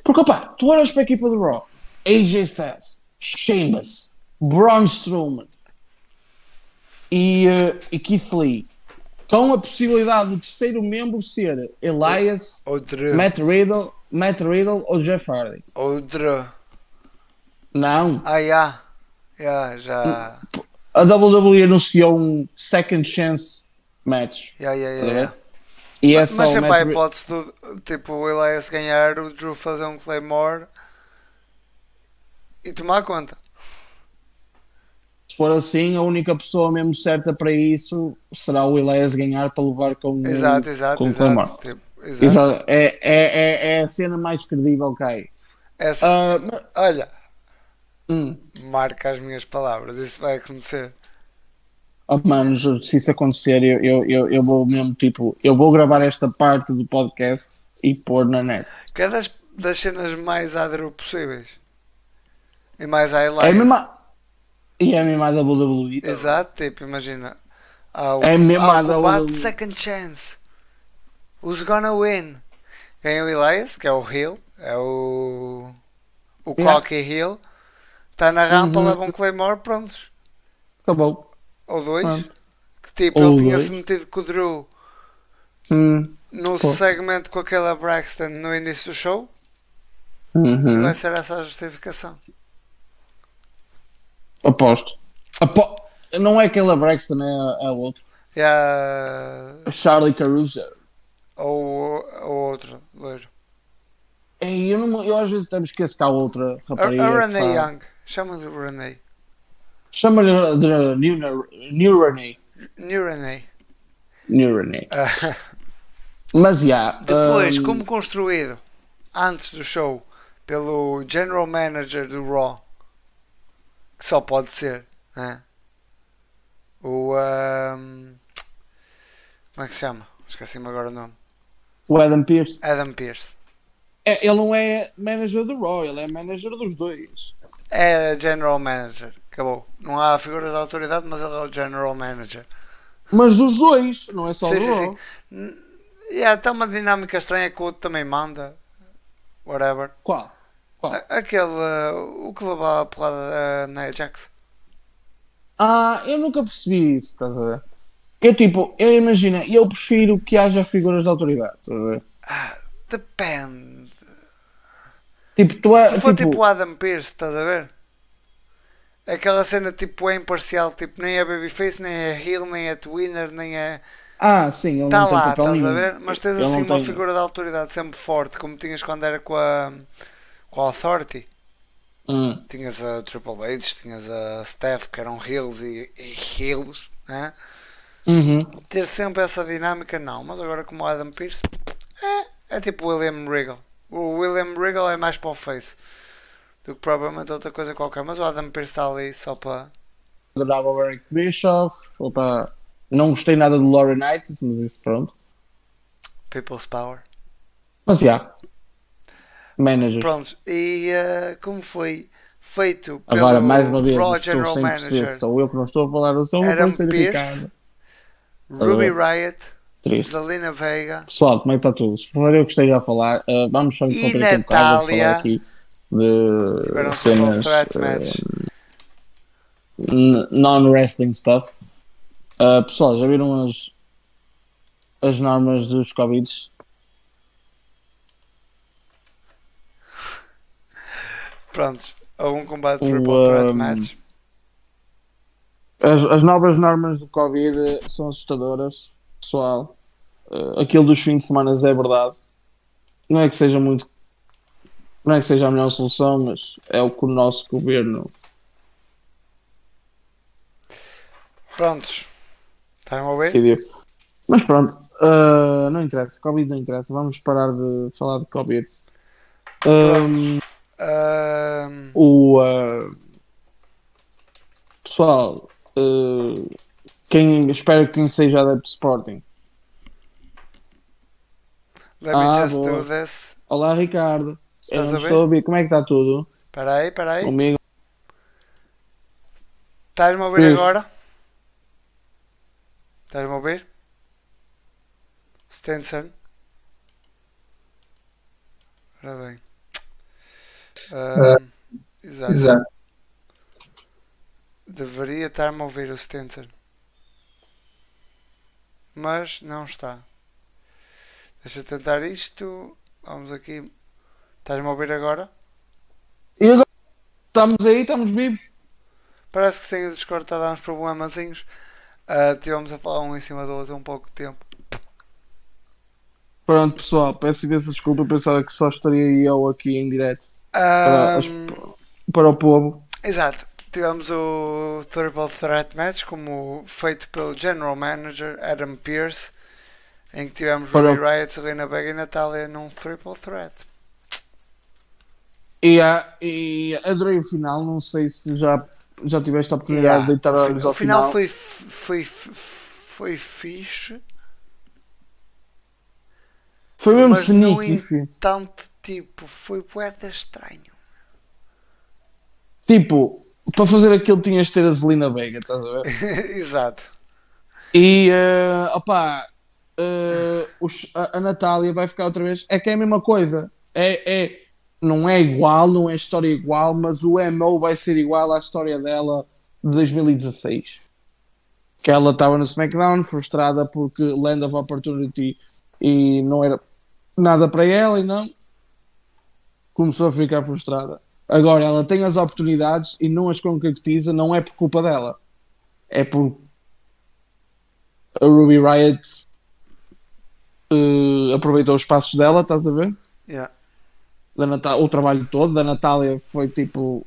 Porque opá, tu olhas para a equipa do Raw, AJ Styles, Sheamus, Braun Strowman e, eh, e Keith Lee, com a possibilidade do terceiro membro ser Elias, ou Drew. Matt Riddle, Matt Riddle ou Jeff Hardy. Ou Drew. Não, Ah, yeah. Yeah, já. a WWE anunciou um Second Chance Match. Estás a yeah. ver? E é Mas, só mas sempre há Matt a hipótese do tipo o Elias ganhar, o Drew fazer um Claymore e tomar conta. Se for assim, a única pessoa mesmo certa para isso será o Elias ganhar para levar com, Exato, exato, com exato. Tipo, exato. Exato. É, é, é, é a cena mais credível que há aí. Essa, mas- olha, hum. marca as minhas palavras, isso vai acontecer. Oh, mano, se isso acontecer, eu, eu, eu, eu vou mesmo, tipo, eu vou gravar esta parte do podcast e pôr na net. Que é das, das cenas mais adro possíveis. E mais É a highlights. mesma. E é a mesma da WWE. tá? Exato, tipo, imagina. Há o, É mesmo há a o da combate WWE. Second Chance. Who's gonna win? Ganha o Elias, que é o Hill, é o. O Yeah. Cocky Hill. Está na rampa, Uhum. leva um Claymore, prontos. Acabou. Ou dois. Que tipo, Ou ele tinha-se metido com o Drew Hum. no Pô. segmento com aquela Braxton no início do show. Uhum. Vai ser essa a justificação. Aposto. Apo... Não é aquela Braxton, é, é o outro. E a... Charlie Caruso. Ou o outro, loiro. Ei, eu, não, eu às vezes até me esqueço que há outra A, rapariga. a que Renee Young. Chama-lhe Renee. Chama-lhe de New, New Renee. New Renee. New Renee. Ah, Mas já. Depois, hum, como construído antes do show pelo General Manager do Raw, que só pode ser, né? O. ahm, como é que se chama? Esqueci-me agora o nome. O Adam Pearce. Adam Pearce. É, ele não é manager do Raw, ele é manager dos dois. É General Manager. Acabou. Não há figura de autoridade, mas ele é o General Manager. Mas dos dois, não é só Sim, do sim, Raw. sim. E há até uma dinâmica estranha que o outro também manda. Whatever. Qual? Qual? A- Aquele. uh, o que leva a porrada na Ajax. Ah, eu nunca percebi isso, estás a ver? Eu tipo, eu imagino, eu prefiro que haja figuras de autoridade, estás a ver? Ah, depende. Tipo, tu é, Se for tipo, tipo o Adam Pearce, estás a ver? Aquela cena tipo é imparcial, tipo nem é babyface, nem é heel, nem é twinner, nem é. ah, sim, ele Está não tem lá, papel estás nenhum. a ver? Mas tens Ele assim uma tem- figura de autoridade sempre forte, como tinhas quando era com a, a Authority. Hum, Tinhas a Triple H, tinhas a Steph, que eram heels e, e heels, né? uhum. Ter sempre essa dinâmica, não. Mas agora, como o Adam Pearce, é, é tipo o William Regal. O William Regal é mais para o face do que propriamente outra coisa qualquer. Mas o Adam Pearce está ali só para. Adorava o Eric Bischoff, tá... não gostei nada do Lauren Knight, mas isso pronto. People's Power. Mas já, manager. Prontos, e eh, como foi feito pelo Agora, mais uma vez, Pro estou General sem Manager sou eu que não estou a falar, eu sou Adam o indicado. Ruby Riot, Triste. Zelina Vega, Pessoal, como é que está tudo? Se for eu que esteja a falar, uh, vamos só interromper aqui um bocado, Natália. falar aqui de cenas uh, n- non-wrestling stuff. Ah, pessoal, já viram as, as normas dos Covid? Prontos, algum combate O, triple threat um, match. As, as novas normas do Covid são assustadoras, pessoal. Ah, aquilo dos fins de semana é verdade. Não é que seja muito. Não é que seja a melhor solução, mas é o que o nosso governo Prontos. Estão a ouvir? decidiu. Mas pronto, ah, não interessa. Covid não interessa. Vamos parar de falar de Covid. Ahm, Ahm, o ah, pessoal, ah, quem espero que quem seja adepto de Sporting. let me Ah, just boa. do this. Olá Ricardo, eu Estás não a estou a ouvir. Como é que está tudo? Espera aí, espera aí. Comigo? Estás-me a ouvir Sim. agora? Estás-me a ouvir? Stenson? Ora bem. Ahm, exato. Exato. Deveria estar-me a ouvir o Stenson. Mas não está. Deixa eu tentar isto. Vamos aqui. Estás-me a ouvir agora? E agora? Estamos aí, estamos vivos. Parece que tem o Discord está a dar uns problemazinhos. Ah, tivemos a falar um em cima do outro há um pouco de tempo. Pronto pessoal, peço imensa desculpa, eu pensava que só estaria eu aqui em direto para, para o povo. Exato. Tivemos o Triple Threat Match como feito pelo General Manager Adam Pearce, em que tivemos Para Ruby Riot, Selena Vega e Natália num Triple Threat. E, e adorei o final, não sei se já, já tiveste a oportunidade Yeah. de deitar O olhos fi- ao o final final. foi, foi, foi fixe, Foi mesmo no sneaky, filho. tanto tipo, foi poeta estranho. Tipo, para fazer aquilo tinhas de ter a Zelina Vega, estás a ver? Exato. E, uh, opá, os- a, a Natália vai ficar outra vez. É que é a mesma coisa. É, é, não é igual, não é história igual, mas o MO vai ser igual à história dela de 2016. Que ela estava no SmackDown frustrada porque Land of Opportunity e não era nada para ela e não começou a ficar frustrada. Agora ela tem as oportunidades e não as concretiza, não é por culpa dela, é por a Ruby Riot eh, aproveitou os passos dela, estás a ver? Yeah. Da Natá- o trabalho todo da Natália foi tipo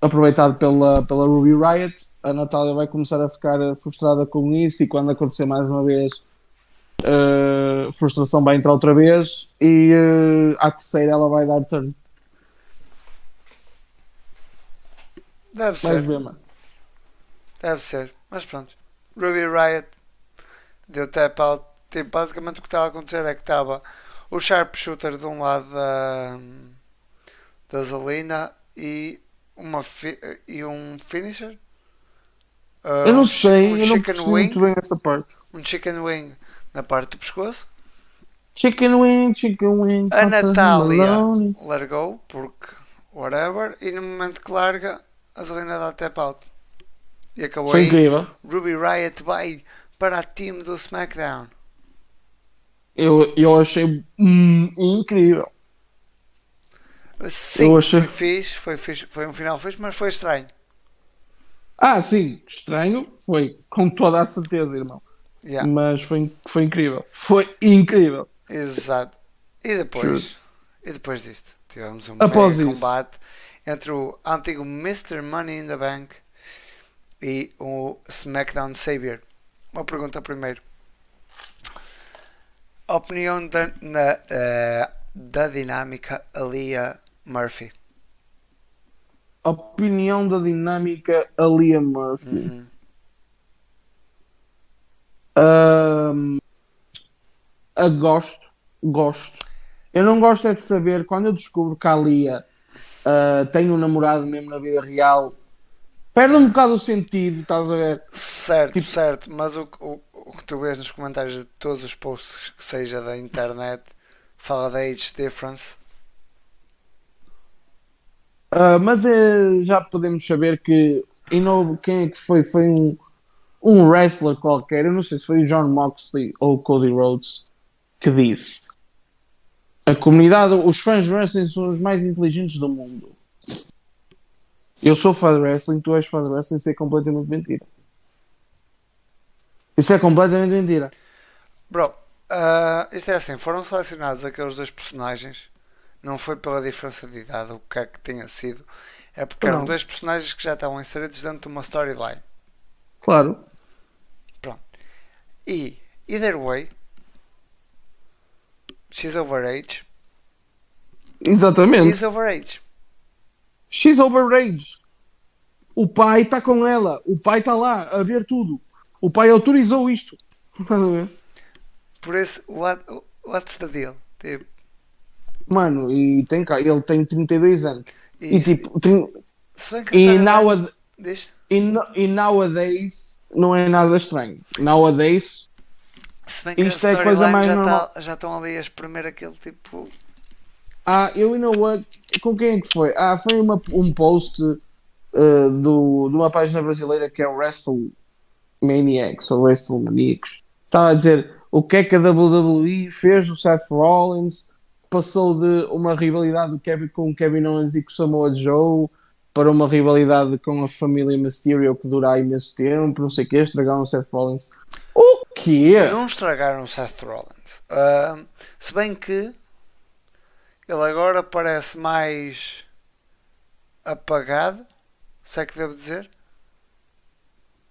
aproveitado pela, pela Ruby Riot. A Natália vai começar a ficar frustrada com isso e quando acontecer mais uma vez a frustração vai entrar outra vez e eh, à terceira ela vai dar turn. Deve Vais ser. ver. Deve ser, mas pronto. Ruby Riot deu tap out. Tipo, basicamente o que estava a acontecer é que estava o Sharpshooter de um lado da, da Zelina e, uma fi- e um finisher. Uh, Eu não chi- sei, um eu não percebi wing, muito bem essa parte. um chicken wing na parte do pescoço. Chicken wing, chicken wing. A Natália largou porque whatever e no momento que larga a Zelina dá tap out. E acabou Foi aí. incrível. Ruby Riot vai para a team do SmackDown. Eu, eu achei hum, incrível. Sim, Eu achei- foi fixe, foi fixe, foi um final fixe, mas foi estranho. Ah, sim, estranho. Foi, com toda a certeza, irmão. Yeah, Mas foi, foi incrível. Foi incrível. exato. E depois, Juro. e depois disto, tivemos um Após isso. combate entre o antigo Mr. Money in the Bank e o SmackDown Savior. Uma pergunta primeiro. Opinião da, na, eh, da dinâmica Alia Murphy. Opinião da dinâmica Alia Murphy. Uhum. Ahm, a gosto, gosto. Eu não gosto é de saber quando eu descubro que a Lia ah, tem um namorado mesmo na vida real. Perde um bocado o sentido, estás a ver? Certo, Tipo- certo, mas o, o, o que tu vês nos comentários de todos os posts que seja da internet fala da age difference. Ah, mas eh, já podemos saber que e não, quem é que foi? Foi um, um wrestler qualquer, eu não sei se foi o John Moxley ou o Cody Rhodes, que disse: A comunidade, os fãs de wrestling são os mais inteligentes do mundo. Eu sou fã de wrestling, tu és fã de wrestling, isso é completamente mentira. Isso é completamente mentira. Bro, uh, isto é assim, foram selecionados aqueles dois personagens, não foi pela diferença de idade, o que é que tenha sido, é porque eram Não. dois personagens que já estavam inseridos dentro de uma storyline. Claro. E, either way, she's overage, Exatamente. is overage. She's overage. O pai está com ela. O pai está lá a ver tudo. O pai autorizou isto. Por isso, what, what's the deal? Tipo, Mano, e tem cá, ele tem 32 anos. E, e, tipo, trin- e, nowad- Diz? E, no- e nowadays não é nada estranho. Nowadays, Se bem que Isto a é coisa mais já, normal. tá- já estão ali a espremer aquele tipo. ah, eu e know what, com quem é que foi? Ah, foi uma, um post uh, do, de uma página brasileira que é o WrestleManiacs ou WrestleManiacos. Estava a dizer o que é que a WWE fez do Seth Rollins, passou de uma rivalidade do Kevin, com o Kevin Owens e com o Samoa Joe para uma rivalidade com a família Mysterio que dura há imenso tempo, não sei o que, estragaram o Seth Rollins. O quê? Não estragaram o Seth Rollins. Ah, se bem que ele agora parece mais apagado, se é que devo dizer.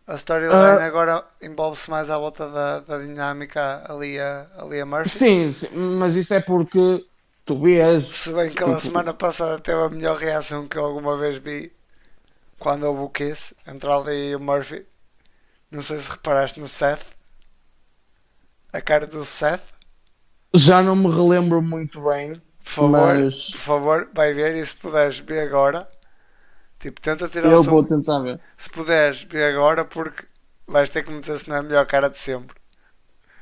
A storyline Ah. agora envolve-se mais à volta da, da dinâmica ali a, ali a Murphy. Sim, sim, mas isso é porque tu vês. Se bem que ela semana passada teve a melhor reação que eu alguma vez vi quando houve o kiss entre ela e o Murphy. Não sei se reparaste no Seth. A cara do Seth. Já não me relembro muito bem, Por favor, mas por favor, vai ver e se puderes ver agora. Tipo, tenta tirar eu o som. vou tentar ver. Se puderes ver agora porque vais ter que me dizer se não é a melhor cara de sempre.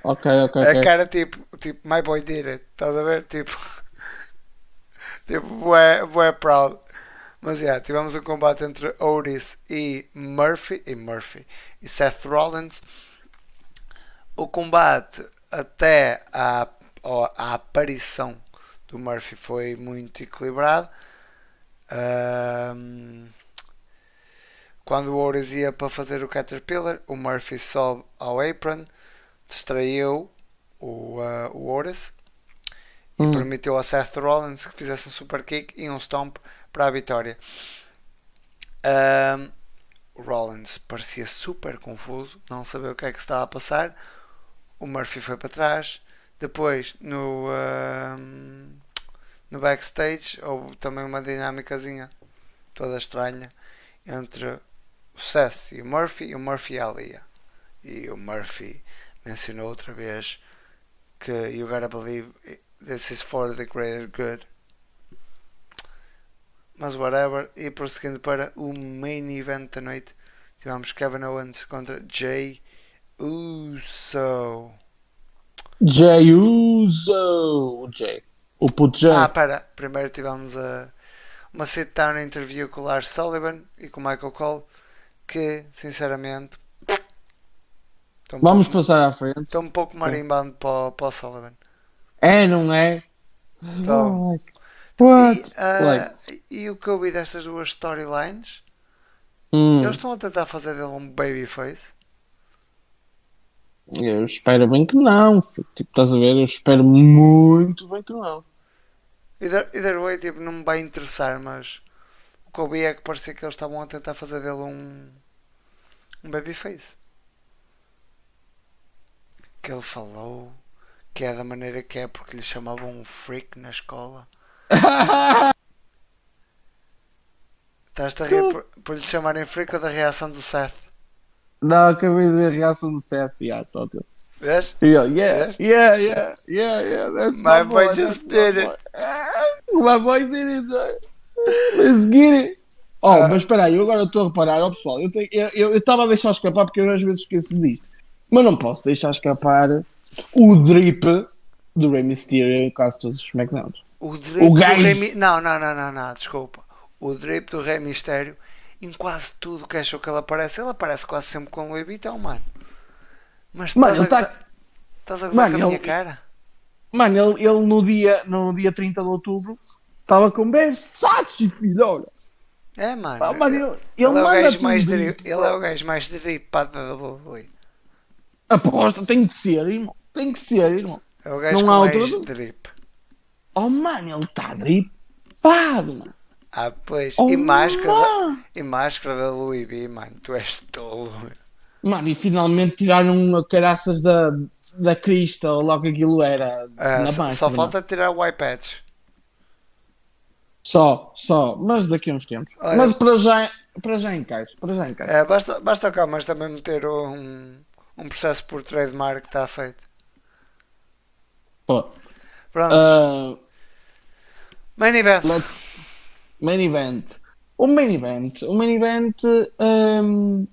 Ok, ok, É a cara tipo, tipo, my boy did it. Estás a ver? Tipo, tipo, bué, proud. Mas yeah, tivemos um combate entre Otis e Murphy, e Murphy e Seth Rollins. O combate até ao- à aparição do Murphy foi muito equilibrado. Ahm, quando o Otis ia para fazer o Caterpillar, o Murphy sobe ao apron, distraiu o, ah, o Otis e Hum. permitiu ao Seth Rollins que fizesse um super kick e um stomp para a vitória. O Rollins parecia super confuso, não sabia o que é que estava a passar. O Murphy foi para trás. Depois, no, ahm, no backstage, houve também uma dinâmicazinha toda estranha entre o Seth e o Murphy e o Murphy e a Alia. E o Murphy mencionou outra vez que you gotta believe this is for the greater good. Mas whatever. E prosseguindo para o main event da noite, tivemos Kevin Owens contra Jay Uso. Jay Uso. Jay. O puto Jay. Ah, para. Primeiro tivemos a, uma sit-down interview com o Lars Sullivan e com o Michael Cole, que, sinceramente, estou um Vamos pouco, passar à frente. estou um pouco marimbando para, para o Sullivan. É, não é? Então, Like, What? E, ah, Like, e o que eu vi destas duas storylines, hum, eles estão a tentar fazer dele um babyface. eu espero bem que não. Tipo, estás a ver? Eu espero muito bem que não. Either, either way, tipo, não me vai interessar, mas o que eu vi é que parecia que eles estavam a tentar fazer dele um, um babyface. Que ele falou que é da maneira que é porque lhe chamavam um freak na escola. Estás-te a rir por, por lhe chamarem freak ou da reação do Seth? Não, acabei de ver a reação do Seth. Yeah, tótil. Vês? Yeah, yeah, yeah, yeah, yeah, that's My my, boy boy, just did my it. boy. My boy did it. Let's get it. Oh, Ah. mas espera aí, eu agora estou a reparar, ó pessoal, eu tenho- eu eu- eu estava a deixar escapar porque eu às vezes esqueço-me disto, mas não posso deixar escapar o drip do Rey Mysterio em quase todos os SmackDowns. O drip O do gajo- Rey Mi- Não, não, não, não, não, desculpa. O drip do Rei Mistério em quase tudo que achou que ele aparece. Ele aparece quase sempre com o Louis Vuitton, mano. Mas Mano, estás, ele a, tá. estás a gozar Mano, com a minha ele- cara? Mano, ele, ele no, dia, no dia 30 de outubro estava com Versace, filho. Olha. É, mano. Pá, mano, ele, ele, ele, é o gajo mais tudo dri- dito, ele é o gajo mais dripado da WWE. Aposta, tem que ser, irmão. Tem que ser, irmão. É o gajo Não com há mais outra- drip. Oh, mano, ele está dripado, mano. Ah, pois. Oh, e máscara. da-. E máscara da Louis V, mano. Tu és tolo. Mano, e finalmente tiraram a caraças da, da Crista, ou lá o que aquilo era, Ah, na só, máscara. só mano. falta tirar o iPads. Só, só, mas daqui a uns tempos. Olha- Mas para já, para já encaixe, para já encaixe. É, basta, basta cá, mas também meter um, um processo por trademark que está feito. Pô, Pronto. ah, Main event. main event. O main event, o main event hum,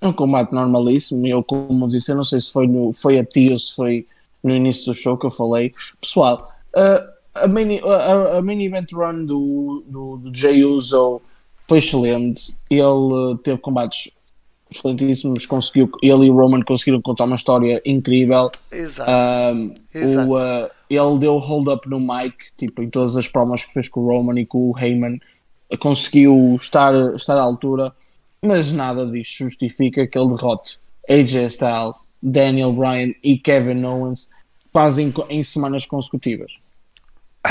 é um combate normalíssimo. Eu, como disse, eu não sei se foi, no, foi a ti ou se foi no início do show que eu falei. Pessoal, ah, a, main, a, a main event run do, do, do Jay Uso foi excelente. Ele ah, teve combates excelentíssimos. Conseguiu, ele e o Roman conseguiram contar uma história incrível. Exato. Um, Exato. o, uh, ele deu hold up no mic, tipo, em todas as promos que fez com o Roman e com o Heyman, conseguiu estar, estar à altura, mas nada disto justifica que ele derrote AJ Styles, Daniel Bryan e Kevin Owens quase em, em semanas consecutivas.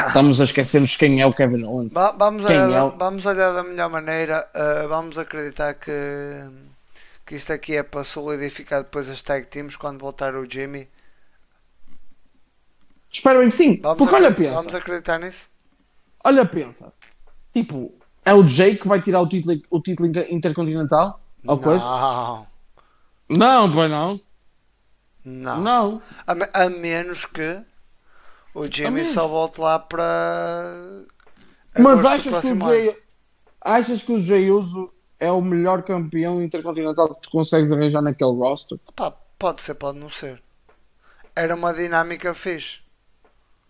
Estamos a esquecer-nos quem é o Kevin Owens. Va- vamos, olhar, é da- o- vamos olhar da melhor maneira. uh, vamos acreditar que, que isto aqui é para solidificar depois as tag teams quando voltar o Jimmy. Espero que sim, Vamos, porque olha, pensa, vamos acreditar nisso? olha, pensa, tipo, é o Jay que vai tirar o título, o título intercontinental? Ou coisa? Não, Não, pois não. não. Não. A, a menos que o Jimmy só volte lá para. Mas achas que, o Jay, achas que o Jay Uso é o melhor campeão intercontinental que tu consegues arranjar naquele roster? Pá, pode ser, pode não ser. Era uma dinâmica fixe.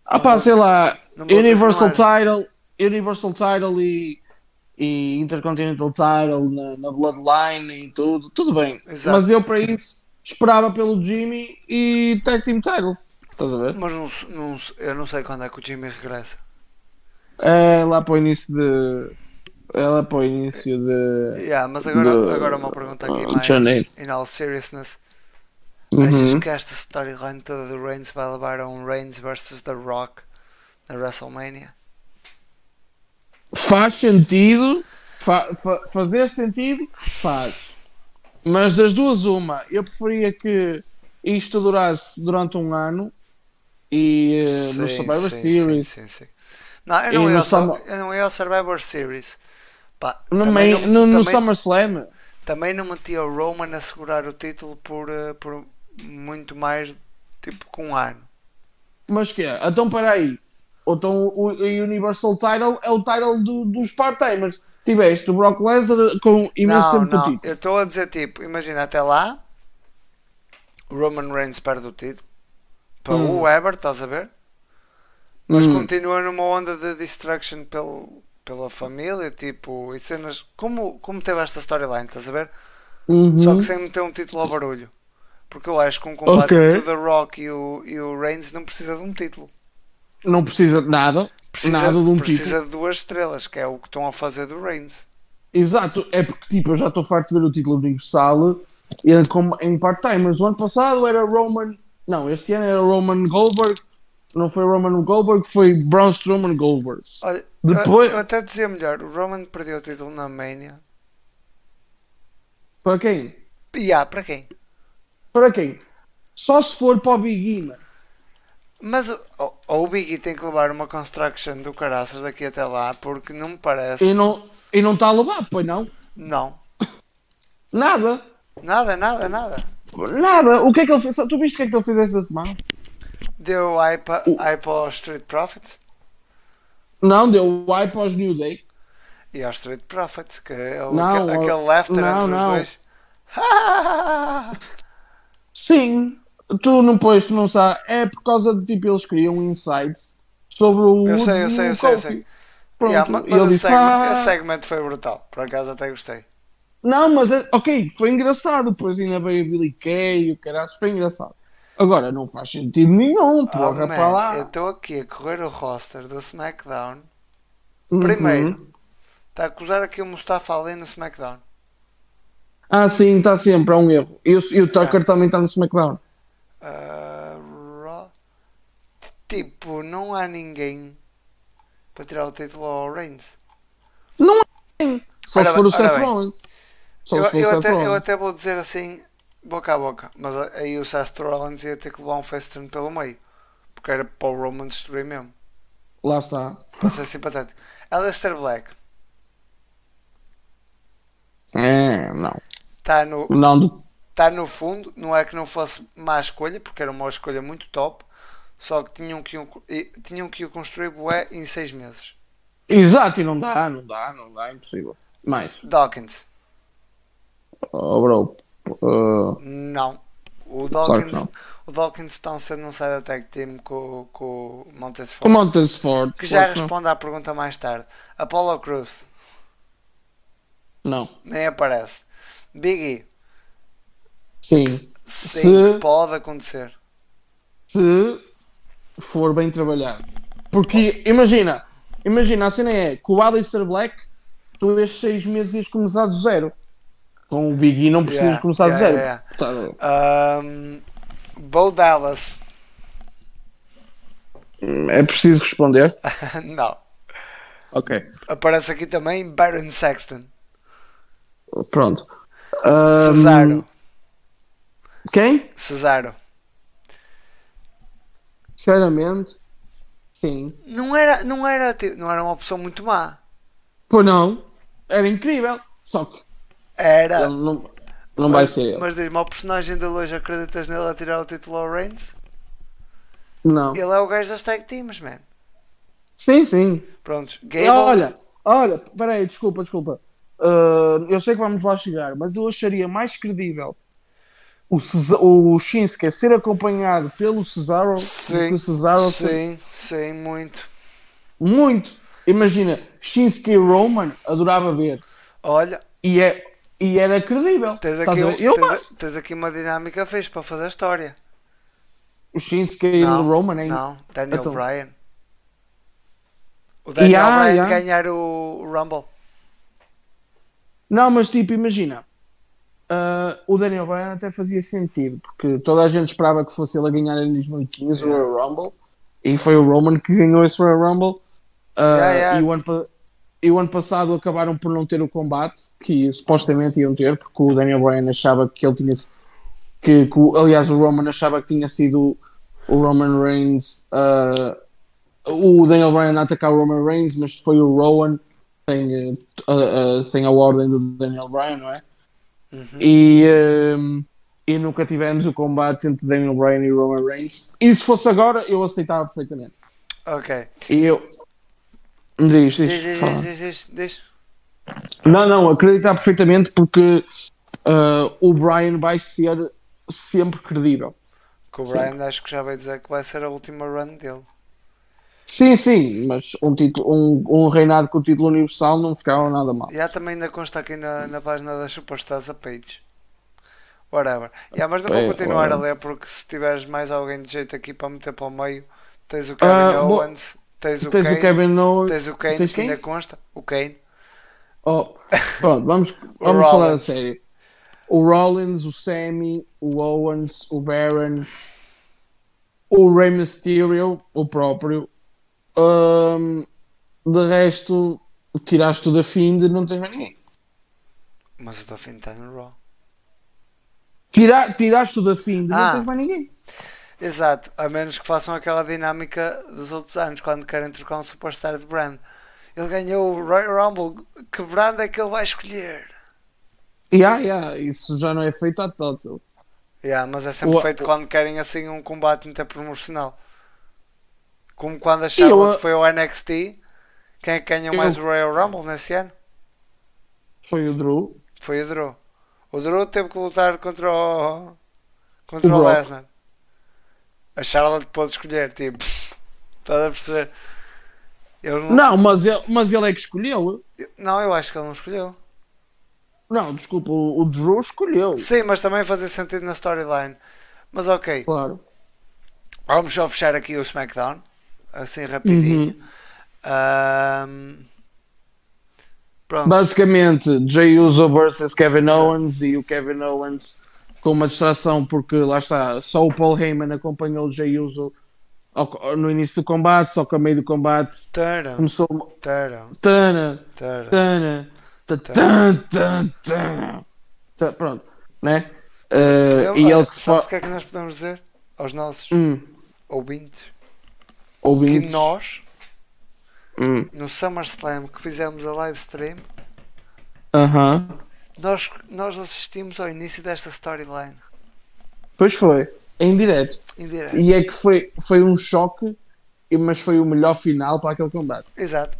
Ah pá, sei lá, Universal. Title, Universal Title e, e Intercontinental Title na, na Bloodline e tudo, tudo bem. Exato. Mas eu para isso esperava pelo Jimmy e Tag Team Titles. Estás a ver? Mas não, não eu não sei quando é que o Jimmy regressa. É lá para o início de. É lá para o início de. Yeah, mas agora, Do- agora uma pergunta aqui Ah, mais janeiro. in all seriousness. Achas Uhum. que esta storyline toda do Reigns vai levar a um Reigns versus The Rock na WrestleMania? Faz sentido, fa- fa- fazer sentido, faz. Mas das duas, uma, eu preferia que isto durasse durante um ano e eh, no Sim, Survivor sim, Series. Sim, sim, sim. Não, eu não, ia no ao, eu não ia ao Survivor Series. Pá, No, também, main- não, no, no também, SummerSlam, também não metia o Roman a segurar o título por, eh, por muito mais, tipo, com um ano. mas que é? Então peraí. Então o, Universal Title é o title do- dos part-timers. Tiveste o Brock Lesnar com imenso não, tempo não, para eu estou a dizer, tipo, imagina até lá, o Roman Reigns perde o título para Hum. o Weber, estás a ver? Mas Hum. continua numa onda de destruction pelo, pela família, tipo, e cenas. Como, como teve esta storyline, estás a ver? Uhum. Só que sem meter um título ao barulho. Porque eu acho que um combate Ok. entre o The Rock e o, e o Reigns não precisa de um título. Não precisa de nada. Precisa, nada de um título. precisa de duas estrelas, que é o que estão a fazer do Reigns. Exato, é porque tipo, eu já estou farto de ver o título universal em, em part-timers. O ano passado era Roman. Não, este ano era Roman Goldberg. Não foi Roman Goldberg, foi Braun Strowman Goldberg. Olha, Depois- eu, eu até dizia melhor, o Roman perdeu o título na Mania. Para quem? E há, para quem? Para quem? Só se for para o Big E, mano. Mas o- ou, ou o Biggie tem que levar uma construction do caraças daqui até lá, porque não me parece. E não e não está a levar, pois não? Não. Nada. Nada, nada, nada. Nada. O que é que ele fez? Tu viste o que é que ele fez esta semana? Deu hype, a- hype ao Street Profits Não, deu wipe aos New Day. e ao Street Profits, que é o, Não, aquele, aquele laughter não, entre não. os dois. Sim. Tu não pões, tu não sabes. É por causa de tipo, eles criam insights sobre o eu sei, eu sei, eu sei, eu sei. Pronto, Yeah, ma- mas o disse, segmento, ah, esse segmento foi brutal. Por acaso até gostei. Não, mas é- ok, foi engraçado. Depois ainda veio o Billy Kay e o caralho, foi engraçado. Agora não faz sentido nenhum, Oh, porra, man, para lá. eu estou aqui a correr o roster do SmackDown. Uhum. Primeiro, está a acusar aqui o Mustafa Ali no SmackDown. Ah, sim, está sempre, é um erro. E o, e o Tucker também está no SmackDown. Ah, Raw. Tipo, não há ninguém para tirar o título ao Reigns. Não é. Só Ora se for o bem, Seth. Rollins. Só Eu, se for o Seth até, eu Rollins. até vou dizer assim, boca a boca, mas aí o Seth Rollins ia ter que levar um face turn pelo meio. Porque era para o Roman destruir mesmo. Lá está. Para ser simpatético. Alistair Black É, não. está no, Não, do- tá no fundo, não é que não fosse má escolha, porque era uma escolha muito top, só que tinham que, o- tinham que o construir bué em 6 meses. Exato, e não dá, não dá, não dá, é impossível. Mais. Dawkins, Oh, bro. Uh, não. O Claro Dawkins, não. o Dawkins estão sendo um side attack team com, com o Montez com Ford, Mountain Sport. que já claro que não. responde à pergunta mais tarde. Apollo Cruz, Não. nem aparece. Biggie, Sim. sim, Se- pode acontecer. Se for bem trabalhado. Porque, imagina, imagina, a cena é que o Alistair Black, tu estes seis meses ias começar do zero. Com o Big E não precisas Yeah, começar do yeah, zero. yeah. Tá- Um, Bo Dallas, é preciso responder. não. Ok. Aparece aqui também Baron Sexton. Pronto. Ahm, Cesaro. Quem? Cesaro. Sinceramente, sim. Não era, não, era, não era uma opção muito má. Pois não. Era incrível. Só que Era. não, não vai mas, ser ele. Mas diz-me, ao personagem de hoje acreditas nele a tirar o título ao Reigns? Não. Ele é o gajo das tag teams, man. Sim, sim. Prontos. Gable. Olha, olha, peraí, desculpa, desculpa. Ah, eu sei que vamos lá chegar, mas eu acharia mais credível o, o Shinsuke ser acompanhado pelo Cesaro sim, que o Cesaro ser sim, sim, muito. muito. Imagina, Shinsuke Roman adorava ver Olha, e, é, e era credível. tens aqui, um-? Eu, tens, tens aqui uma dinâmica fixe para fazer a história. o Shinsuke e o Roman hein? Não, Daniel Então. Bryan. O Daniel Yeah, Bryan yeah. ganhar o o Rumble. Não, mas tipo, imagina. ah, o Daniel Bryan até fazia sentido, porque toda a gente esperava que fosse ele a ganhar em 2015 o Royal Rumble e foi o Roman que ganhou esse Royal Rumble. Ah, Yeah, yeah. E, o ano, e o ano passado acabaram por não ter o combate que supostamente iam ter, porque o Daniel Bryan achava que ele tinha. Que, que aliás, o Roman achava que tinha sido o Roman Reigns. ah, o Daniel Bryan a atacar o Roman Reigns, mas foi o Rowan sem, a, a- sem a ordem do Daniel Bryan, não é? Uhum. E, e nunca tivemos o combate entre Daniel Bryan e Roman Reigns. E se fosse agora, eu aceitava perfeitamente. Ok. E eu. Diz, diz, Diz, fala. diz, diz, diz. Não, não, acreditar perfeitamente porque ah, o Bryan vai ser sempre credível. Que o Brian acho que já vai dizer que vai ser a última run dele. Sim, sim, mas um, título, um, um reinado com o título universal não ficava nada mal. Já também ainda consta aqui na, na página das Superstars a page. Whatever. Yeah, mas não vou É, continuar a whatever. ler porque se tiveres mais alguém de jeito aqui para meter para o meio, tens o Kevin Ah, bo- Owens, tens o Tens Kane, o Kevin Owens. tens o Kane tens que ainda consta, o Kane. Oh, pronto, vamos, vamos falar a sério. O Rollins, o Sammy, o Owens, o Baron, o Rey Mysterio, o próprio. Ahm, de resto, tiraste o da Find e não tens mais ninguém. Mas o da Finn está no Raw. Tira, tiraste o da Find e Ah. não tens mais ninguém. Exato, a menos que façam aquela dinâmica dos outros anos quando querem trocar um superstar de brand. Ele ganhou o Royal Rumble, que brand é que ele vai escolher? Yeah, yeah, isso já não é feito à total. Yeah, mas é sempre O- feito quando querem assim um combate interpromocional. Como quando a eu, Charlotte uh, foi ao NXT, quem é que ganhou eu- mais o Royal Rumble nesse ano? Foi o Drew. Foi o Drew. O Drew teve que lutar contra o, contra O o. Lesnar. A Charlotte pode escolher, tipo, estás a perceber? Ele não... Não, mas ele, mas ele é que escolheu. não, eu acho que ele não escolheu. Não, desculpa, o, o Drew escolheu. Sim, mas também fazia sentido na storyline. Mas ok, Claro. vamos só fechar aqui o SmackDown. Assim rapidinho. Uhum. Ahm, Pronto. Basicamente, Jay Uso versus Kevin Owens e o Kevin Owens com uma distração porque lá está, só o Paul Heyman acompanhou o Jay Uso ao- no início do combate, só que a meio do combate Taram, começou tana, tana, ta- tan, tan, tan. Ta- pronto, né? Eh, Eu- e olha, ele que se sabes o que é que nós podemos dizer aos nossos hum, ouvintes? Que ouvintes, nós, hum, no SummerSlam que fizemos a live stream, aham. Nós, nós assistimos ao início desta storyline. Pois foi, em direto. Em direto. E é que foi, foi um choque, e- mas foi o melhor final para aquele combate. Exato.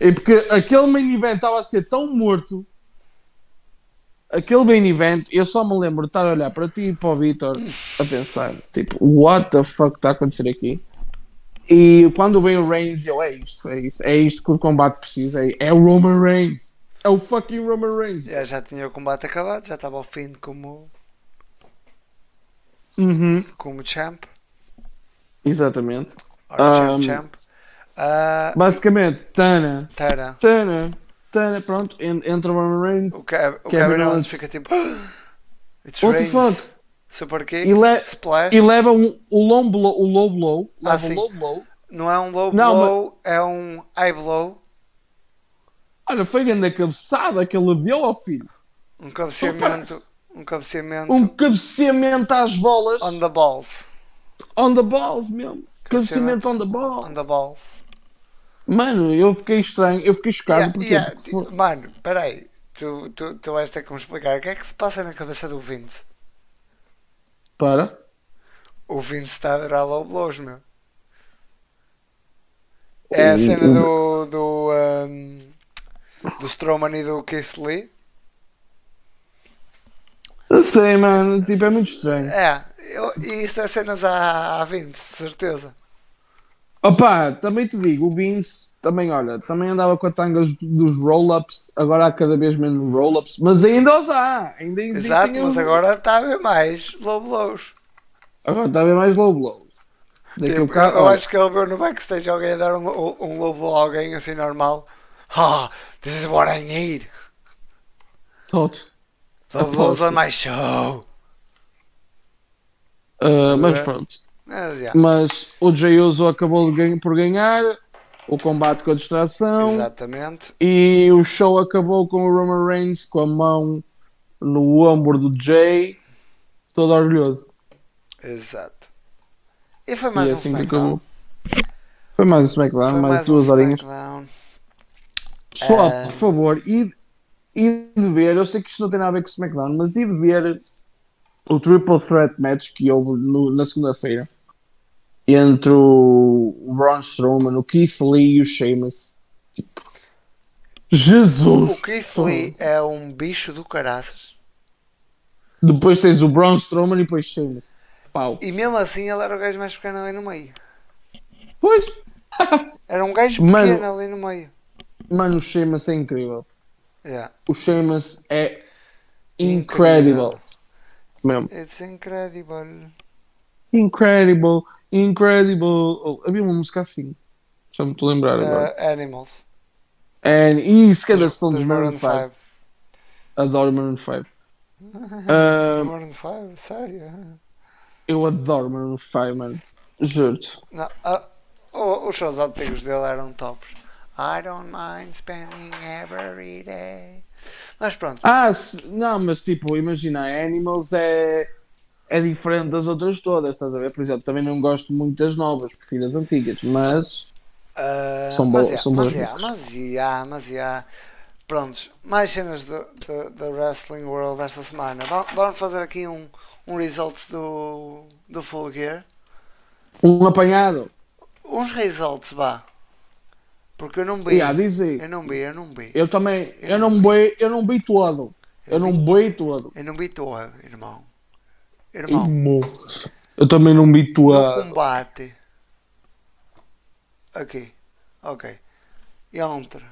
E porque aquele main event estava a ser tão morto. Aquele main event, eu só me lembro de estar a olhar para ti e para o Vitor a pensar, tipo, what the fuck está a acontecer aqui? E quando vem o Reigns, eu, é isto, é isto, é isto que o combate precisa, é, é o Roman Reigns, é o fucking Roman Reigns. Já, já tinha o combate acabado, já estava ao fim como, Uhum, como champ. exatamente. Ora, Um, champ. Ah, Basicamente, Tana, Tara. Tana, Tana, pronto, en- entra o Roman Reigns. O, Kev, o Kevin Kevin Owens fica tipo. It's What the fuck? Super kick. E, le- Splash. e leva um, o, low blow, o low blow, Ah, leva sim. o low blow. Não é um low Não, blow, é um high blow. Olha, foi grande a cabeçada que ele deu ao filho. Um cabeceamento. Um cabeceamento. Um cabeceamento às bolas. On the balls. On the balls mesmo. Cabeceamento on the On balls. the balls. Mano, eu fiquei estranho, eu fiquei chocado Yeah, porque, yeah, foi- Mano, peraí. Tu, tu, tu vais ter que me explicar o que é que se passa na cabeça do Vince. para. O Vince está a adorar low blows, meu. É a cena do. do. Um, do Strowman e do Keith Lee. Eu sei, mano, tipo, é muito estranho. É, eu, e isso é cenas à, à Vince, de certeza. Opa, também te digo, o Vince também, olha, também andava com a tanga dos, roll-ups, agora há cada vez menos roll-ups, mas ainda os há, ainda existem. Exato, mas agora está a ver mais low blows. Agora está a haver mais low blows. Tipo, eu, eu acho que ele viu no backstage alguém a dar um, um low blow a alguém assim normal. Ah, this is what I need. Low blows on my show. Ah, mas É. pronto. Mas, yeah, Mas o Jey Uso acabou ganhar- por ganhar o combate com a distração exatamente. e o show acabou com o Roman Reigns com a mão no ombro do Jay, todo orgulhoso. Exato. E foi mais e um assim que SmackDown. Foi mais um SmackDown, mais, mais duas um horinhas. SmackDown. Pessoal, Ah. por favor, e, e de ver, eu sei que isto não tem nada a ver com o SmackDown, mas e de ver o Triple Threat Match que houve no- na segunda-feira entre o Braun Strowman, o Keith Lee e o Sheamus. Tipo, Jesus! O Keith Lee é um bicho do caraças. Depois tens o Braun Strowman e depois Sheamus. Pau. E mesmo assim ele era o gajo mais pequeno ali no meio. Pois, Era um gajo Mano. pequeno ali no meio. Mano, o Sheamus é incrível. Yeah. O Sheamus é incredible. Mesmo. It's incredible. Incredible, incredible. Oh, havia uma música assim. Já me estou a lembrar agora. Uh, animals. And, e isso que é da Dos- som dos Maroon 5. Adoro Maroon 5. Ah, Maroon 5, sério? eu adoro Maroon 5, mano. Juro-te. Não, o- os shows antigos dele eram tops. I don't mind spending every day. Mas pronto, Ah, se- não, mas tipo, imagina, Animals é, é diferente das outras todas, estás a ver? Por exemplo, também não gosto muito das novas, prefiro as antigas, mas ah, São mas, boas- são mas, boas yeah, mas, yeah, mas yeah. Prontos, mais cenas do, do, da Wrestling World esta semana. Va- Vamos fazer aqui um, um results do, do Full Gear. um apanhado. Uns results, vá. Porque eu não vi. Yeah. Eu não vi, eu não vi. Eu também, eu não boi, eu não vi todo. Eu não boi todo. Eu não vi todo, irmão. Irmão, Irmão. Eu também não vi no tua. combate. Aqui. Ok. Entre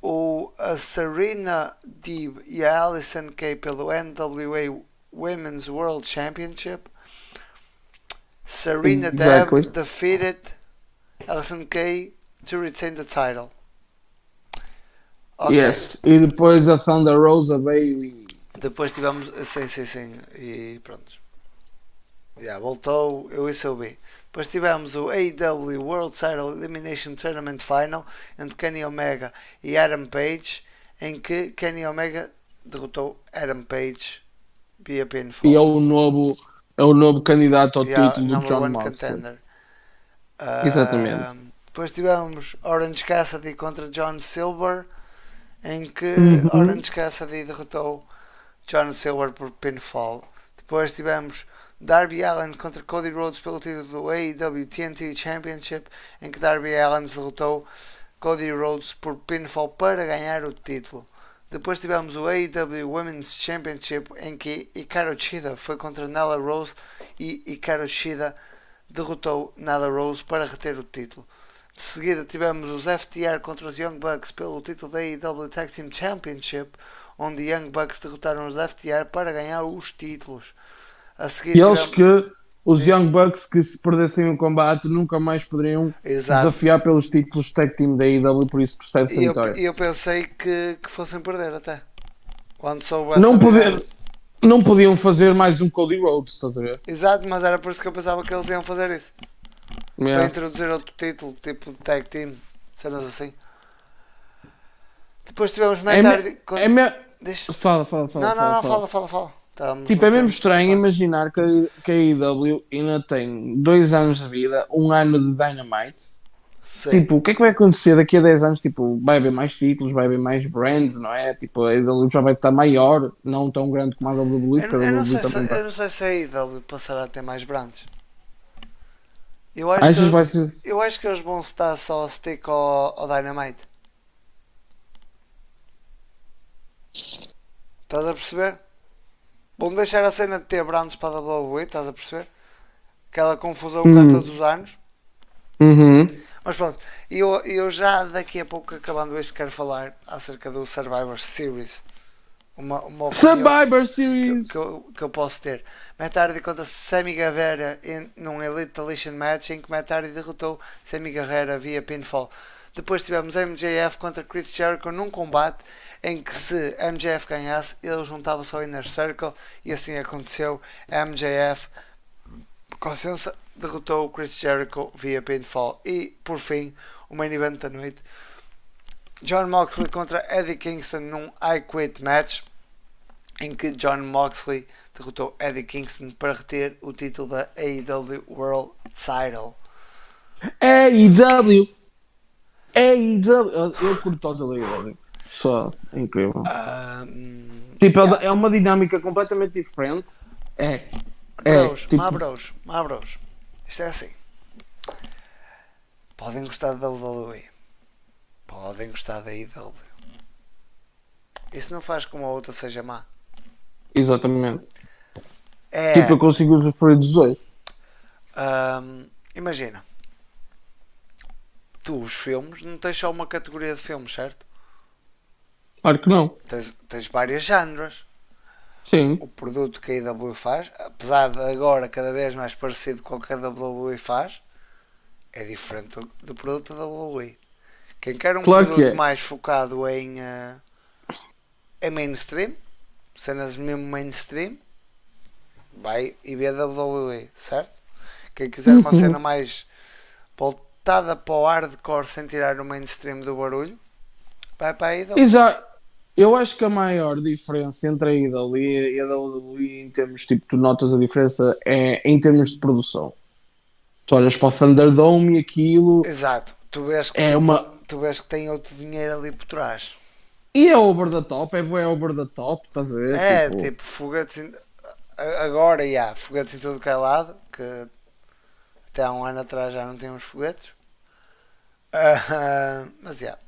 o, a Serena Deeb e a Alison Kay pelo NWA Women's World Championship. Serena Exactly. Deeb defeated Alison Kay to retain the title. Ok. Yes. E depois a Thunder Rosa veio e. Depois tivemos. Sim, sim, sim. E pronto. Já voltou. Eu isso eu vi. Depois tivemos o AEW World Title Elimination Tournament Final entre Kenny Omega e Adam Page, em que Kenny Omega derrotou Adam Page via pinfall. E é o novo, é o novo candidato ao Yeah, título do John Moxley. contender. Exatamente. Depois tivemos Orange Cassidy contra John Silver, em que Uhum. Orange Cassidy derrotou John Silver por pinfall. Depois tivemos Darby Allin contra Cody Rhodes pelo título do AEW TNT Championship, em que Darby Allin derrotou Cody Rhodes por pinfall para ganhar o título. Depois tivemos o AEW Women's Championship, em que Hikaru Shida foi contra Nala Rose e Hikaru Shida derrotou Nala Rose para reter o título. De seguida tivemos os FTR contra os Young Bucks pelo título da AEW Tag Team Championship, onde Young Bucks derrotaram os FTR para ganhar os títulos. A seguir E eles tivemos- que, os Young Bucks, que se perdessem o combate, nunca mais poderiam Exato. desafiar pelos títulos tag team da AEW, por isso percebe-se a eu, vitória. e eu pensei que, que fossem perder até. Quando soube Não, poder, não podiam fazer mais um Cody Rhodes, estás a ver? Exato, mas era por isso que eu pensava que eles iam fazer isso. Para Yeah. introduzir outro título, tipo de tag team, cenas assim. Depois tivemos É, Matt me- Hardy. con- é me- Deixa- Fala, fala, fala. Não, não, não, fala. fala, fala, fala. Tipo, é mesmo estranho imaginar que, a- que a AEW ainda tem dois anos de vida, um ano de Dynamite. Sim. Tipo, o que é que vai acontecer daqui a 10 anos? Tipo, vai haver mais títulos, vai haver mais brands, não é? Tipo, a AEW já vai estar maior, não tão grande como a WWE, eu, eu não sei se, tá. eu não sei se a AEW passará a ter mais brands. Eu acho, Achas que, vai ser. eu acho que eles vão estar só a stick ao, ao Dynamite. Estás a perceber? Vão deixar a cena de ter brands para a WWE, estás a perceber? Aquela confusão que há Uhum. todos os anos. Uhum. Mas pronto, eu, eu já daqui a pouco, acabando isto, quero falar acerca do Survivor Series. Uma, uma Survivor que, Series! que, eu, que eu posso ter. Matt Hardy contra Sammy Guevara em, num Elite Elition Match em que Matt Hardy derrotou Sammy Guevara via pinfall. Depois tivemos MJF contra Chris Jericho num combate em que se MJF ganhasse, ele juntava-se ao Inner Circle e assim aconteceu. MJF, com licença, derrotou Chris Jericho via pinfall. E por fim, o main event da noite. John Moxley contra Eddie Kingston num I Quit match em que John Moxley derrotou Eddie Kingston para reter o título da AEW World Title. AEW! AEW! Eu, curto todo a AEW. Só, é incrível. Ahm, Tipo, yeah. é uma dinâmica completamente diferente. É. É, Bros, tipo, má bros, má bros. Isto é assim. Podem gostar da WWE. Podem gostar da AEW. Isso não faz com a outra seja má. exatamente. É, Tipo, eu consigo usufruir dos dois. ahm, imagina. Tu, os filmes, não tens só uma categoria de filmes, certo? Claro que não. Tens, tens várias géneros. Sim. o produto que a IW faz, apesar de agora cada vez mais parecido com o que a WWE faz, é diferente do, do produto da WWE. Quem quer um Claro produto é. mais focado em, eh, em mainstream, cenas mesmo mainstream, vai e vê a WWE, certo? Quem quiser uma Uhum. cena mais voltada para o hardcore sem tirar o mainstream do barulho, vai para a IW. Exato. Eu acho que a maior diferença entre a AEW e a WWE em termos, tipo, tu notas a diferença é em termos de produção. Tu olhas para o Thunderdome e aquilo Exato. Tu vês que é tem- uma... tu vês que tem outro dinheiro ali por trás. E é over the top, é bué over the top, estás a ver? É, Tipo, tipo, a- Agora, já, foguetes em todo que é lado, que até há um ano atrás já não tínhamos foguetes. Ah, mas, já.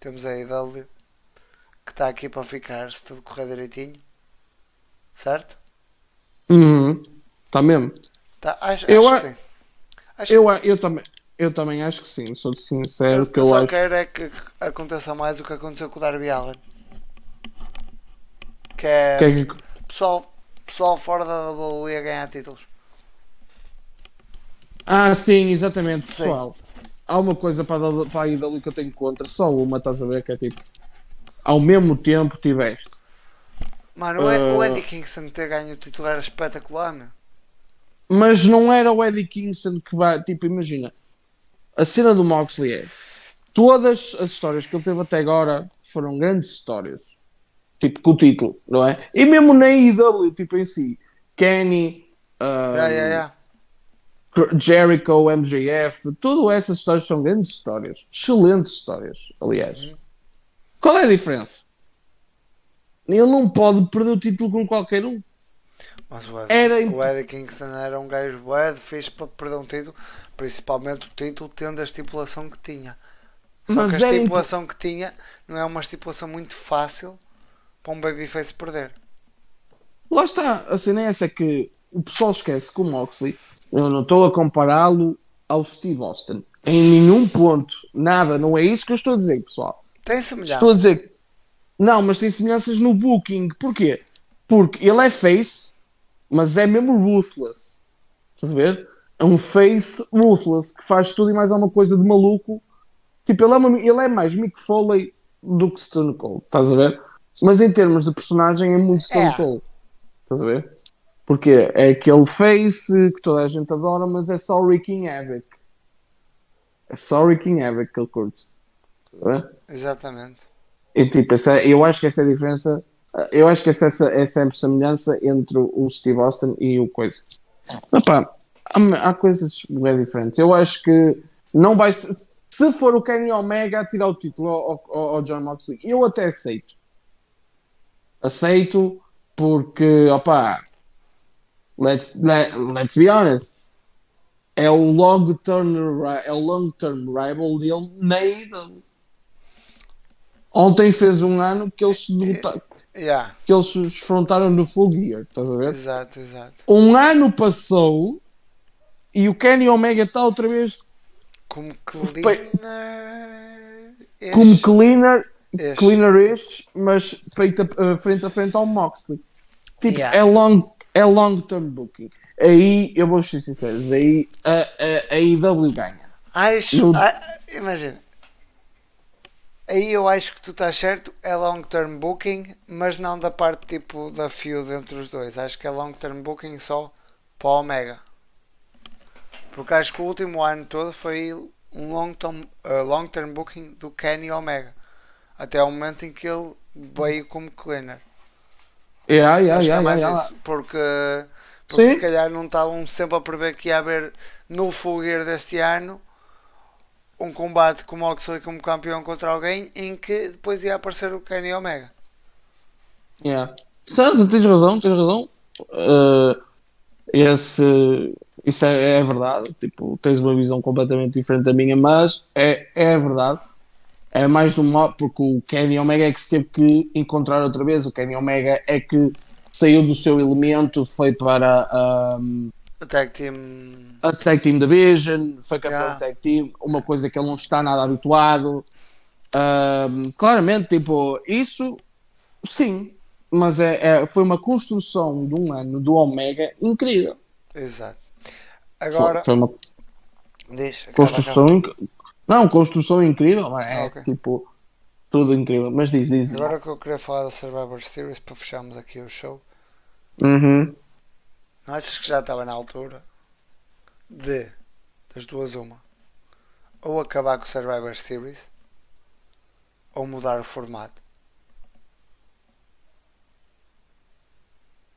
Temos a IW que está aqui para ficar se tudo correr direitinho. Certo? Uhum. Tá mesmo. Tá, acho, Eu acho a- que sim. Acho Eu, eu, também, eu também acho que sim, sou sincero eu, que eu só acho. quero é que aconteça mais o que aconteceu com o Darby Allen. Que é que é que- pessoal, pessoal fora da WWE a ganhar títulos. Ah, sim, exatamente, Sim. pessoal. Há uma coisa para a, para a IW que eu tenho contra, só uma, estás a ver, que é tipo, ao mesmo tempo tiveste. Mano, o, Ed- o Ah. Eddie Kingston ter ganho o título era espetacular, meu. Mas não era o Eddie Kingston que vai, tipo, imagina, a cena do Moxley é, todas as histórias que ele teve até agora foram grandes histórias, tipo, com o título, não é? E mesmo na IW, tipo, em si, Kenny, ah, Yeah, yeah, yeah. Jericho, MJF, tudo essas histórias são grandes histórias, excelentes histórias, aliás. Uhum. Qual é a diferença? Ele não pode perder o título com qualquer um. Mas o Eddie, Era imp- o Eddie Kingston era um gajo de fixe para perder um título, principalmente o título tendo a estipulação que tinha. Só Mas que a imp- estipulação que tinha não é uma estipulação muito fácil para um babyface perder. Lá está, a cena é essa é que o pessoal esquece que o Moxley, eu não estou a compará-lo ao Steve Austin. Em nenhum ponto, nada, não é isso que eu estou a dizer, pessoal. Tem semelhança. Estou a dizer não, mas tem semelhanças no booking. Porquê? Porque ele é face, mas é mesmo ruthless. Estás a ver? É um face ruthless que faz tudo e mais alguma coisa de maluco. Tipo, ele é, uma- ele é mais Mick Foley do que Stone Cold. Estás a ver? Mas em termos de personagem é muito Stone É. Cold. Estás a ver? Porque é aquele face que toda a gente adora, mas é só Ricky Havoc. É só Ricky Havoc que ele curte. Estás a ver? Exatamente. E, tipo, essa, eu acho que essa é a diferença. Eu acho que essa, é a semelhança entre o Steve Austin e o coisa. Epá, há, há coisas bem diferentes. Eu acho que não vai se, se for o Kenny Omega a tirar o título ao, ao, ao John Moxley, eu até aceito. Aceito porque, opá, let's, let, let's be honest. É o long term, é o long term rival dele na. Ontem fez um ano que eles se derrotaram, Yeah, que eles se enfrentaram no Full Gear, estás a ver? exato, exato. Um ano passou e o Kenny Omega está outra vez Como cleaner. como cleaner, Este. cleaner estes, mas a- frente a frente ao Moxley. Tipo, Yeah. é long, é long term booking. Aí, eu vou ser sincero, aí a, a, a IW ganha. Acho. No- imagina. Aí eu acho que tu estás certo, é long term booking, mas não da parte tipo da feud entre os dois. Acho que é long term booking só para o Omega. Porque acho que o último ano todo foi um long term, uh, long term booking do Kenny Omega. Até ao momento em que ele veio como cleaner. Yeah, yeah, Acho que é yeah, yeah, yeah. Porque, porque Sim. se calhar não estavam sempre a prever que ia haver no fogueiro deste ano um combate com o Moxley como campeão contra alguém em que depois ia aparecer o Kenny Omega. Yeah. Certo, tens razão, tens razão. Uh, esse, isso é, é verdade. Tipo, tens uma visão completamente diferente da minha, mas é, é verdade. É mais do mal, porque o Kenny Omega é que se teve que encontrar outra vez. O Kenny Omega é que saiu do seu elemento, foi para a, A tag team. a Tag Team Division, foi campeão Yeah. Tag Team, uma coisa que ele não está nada habituado. Um, claramente, tipo, isso sim, mas é, é- foi uma construção de um ano do Omega incrível. Exato. Foi- Agora, foi uma deixa. construção inc- não, construção incrível, mas é Ah, ok. tipo tudo incrível. Mas diz, diz. Agora que eu queria falar da Survivor Series para fecharmos aqui o show. Uhum. Não achas que já estava na altura de das duas uma ou acabar com o Survivor Series ou mudar o formato?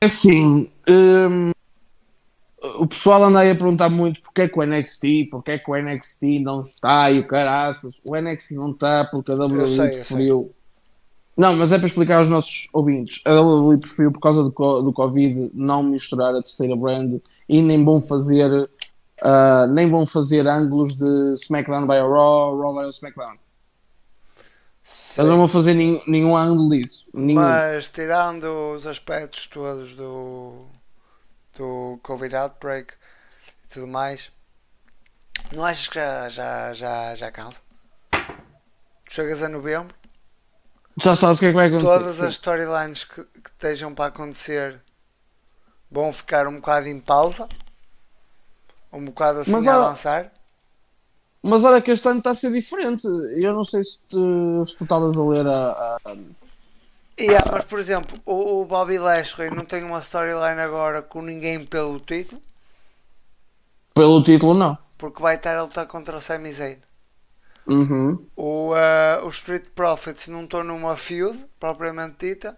É assim, hum, o pessoal anda aí a perguntar muito porque é que o NXT, porque é que o NXT não está e o caraças. O NXT não está porque a WWE preferiu. Não, mas é para explicar aos nossos ouvintes. A WWE preferiu, por causa do, do Covid, não misturar a terceira brand e nem vão fazer. ah, nem vão fazer ângulos de SmackDown by Raw, Raw by SmackDown. Eles não vão fazer nenhum, nenhum ângulo disso. Nenhum. Mas tirando os aspectos todos do, do Covid outbreak e tudo mais, Não achas que já, já, já, já cansa? Chegas a novembro, Já sabes o que é que vai acontecer. todas as storylines que, que estejam para acontecer vão ficar um bocado em pausa, um bocado assim Mas a avançar. Mas olha que este ano está a ser diferente. Eu não sei se tu, se tu estavas a ler a, a- Yeah, mas por exemplo, o, o Bobby Lashley não tem uma storyline agora com ninguém pelo título, pelo título, não. porque vai estar a lutar contra o Sami Zayn. Uhum. O, eh, os Street Profits não estão numa feud propriamente dita,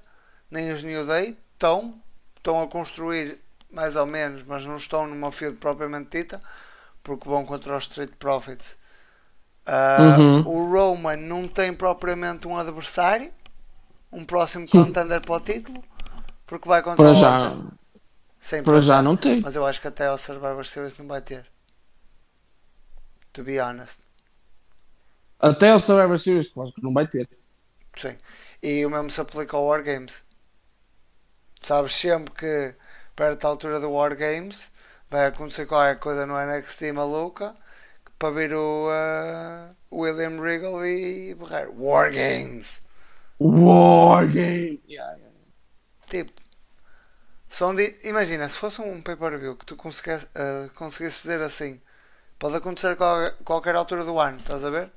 nem os New Day estão, estão a construir mais ou menos, mas não estão numa feud propriamente dita, porque vão contra os Street Profits. Ah, Uhum. O Roman não tem propriamente um adversário, um próximo contender para o título, porque vai contra Para o já. Sim, para já não tem. Mas eu acho que até ao Survivor Series não vai ter. To be honest. Até o Survivor Series, claro que não vai ter. Sim. E o mesmo se aplica ao Wargames. Sabes sempre que perto da altura do Wargames vai acontecer qualquer coisa no NXT maluca para vir o uh, William Regal e berrar Wargames. Wargame! Yeah, yeah. Tipo, são de, imagina, se fosse um pay-per-view que tu conseguisse, uh, conseguisse dizer assim, pode acontecer a qualquer, qualquer altura do ano, estás a ver?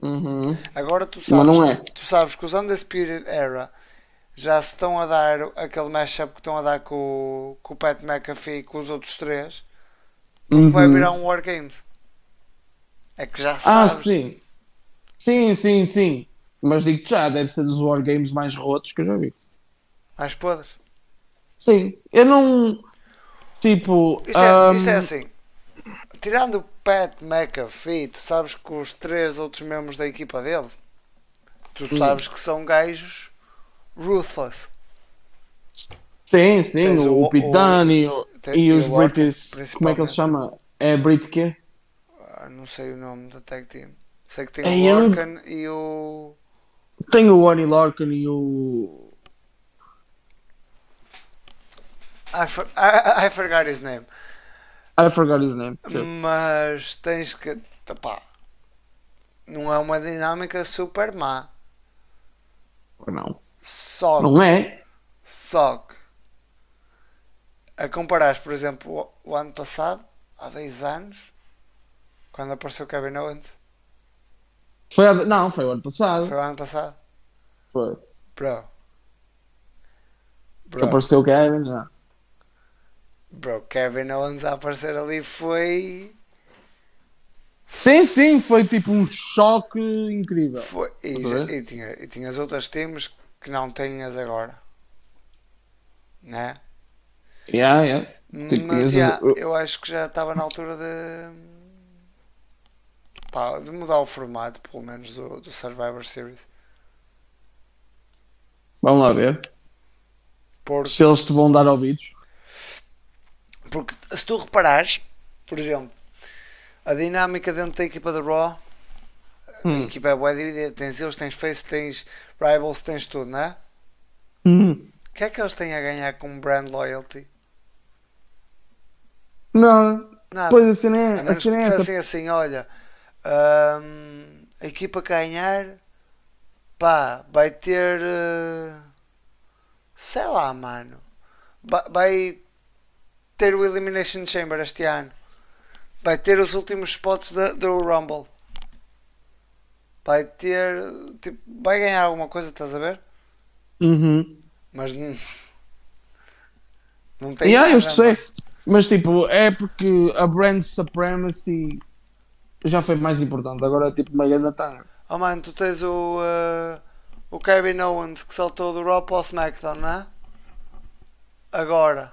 Uhum. Agora tu sabes, é. tu sabes que os Undisputed Era já se estão a dar aquele mashup que estão a dar com, o- com o Pat McAfee e com os outros três, Uhum. vai virar um Wargames. É que já Ah, sabes. sim. Sim, sim, sim. Mas digo já, deve ser dos Wargames mais rotos que eu já vi. Mais podres. Sim. Eu não. Tipo. Isto é, isto é assim. Tirando Pat McAfee, tu sabes que os três outros membros da equipa dele, tu Hum. sabes que são gajos ruthless. Sim, sim. Tens O, o- Pitani e, o- e os British. Como é que ele se chama? É Brit quê? Ah, não sei o nome da tag team. Sei que tem Ei, o não- Lorcan e o. Tem o Oni Lorcan e o. I, for- I, I forgot his name. I forgot his name. Mas tens que. Pá, não é uma dinâmica super má. Não. Só, Não é? só que. A comparares, por exemplo, o, o ano passado, há 10 anos, quando apareceu o Kevin Owens. Foi a... Não, foi o ano passado. Foi o ano passado. Foi. Bro. Bro, Apareceu o Kevin. Já. Bro, Kevin Owens a aparecer ali foi. Sim, sim, foi tipo um choque incrível. foi e, e, tinha, e tinhas outras teams que não tinhas agora. Né? Yeah, yeah. Tipo, Mas o- eu acho que já estava na altura de, pá, de mudar o formato, pelo menos, do, do Survivor Series. Vamos lá ver. Porque, Se eles te vão dar ouvidos. Porque se tu reparares, por exemplo, a dinâmica dentro da equipa de Raw, a Hum. equipa é boa dividida, tens eles, tens face, tens rivals, tens tudo, não é? Hum. O que é que eles têm a ganhar com brand loyalty? Não. Nada. Pois a cena A é, a menos cena é essa. dissessem assim, olha, hum, a equipa que ganhar, pá, vai ter, eh, sei lá, mano, vai, vai ter o Elimination Chamber este ano, vai ter os últimos spots da- do Rumble, vai ter, tipo, vai ganhar alguma coisa, estás a ver? Uhum. Mas não, não tem Yeah, eu nada, sei. mano. Mas tipo, é porque a brand supremacy já foi mais importante. Agora é tipo uma grande tanga. Oh mano, tu tens o, eh, o Kevin Owens que saltou do Raw para o SmackDown, não é? Agora,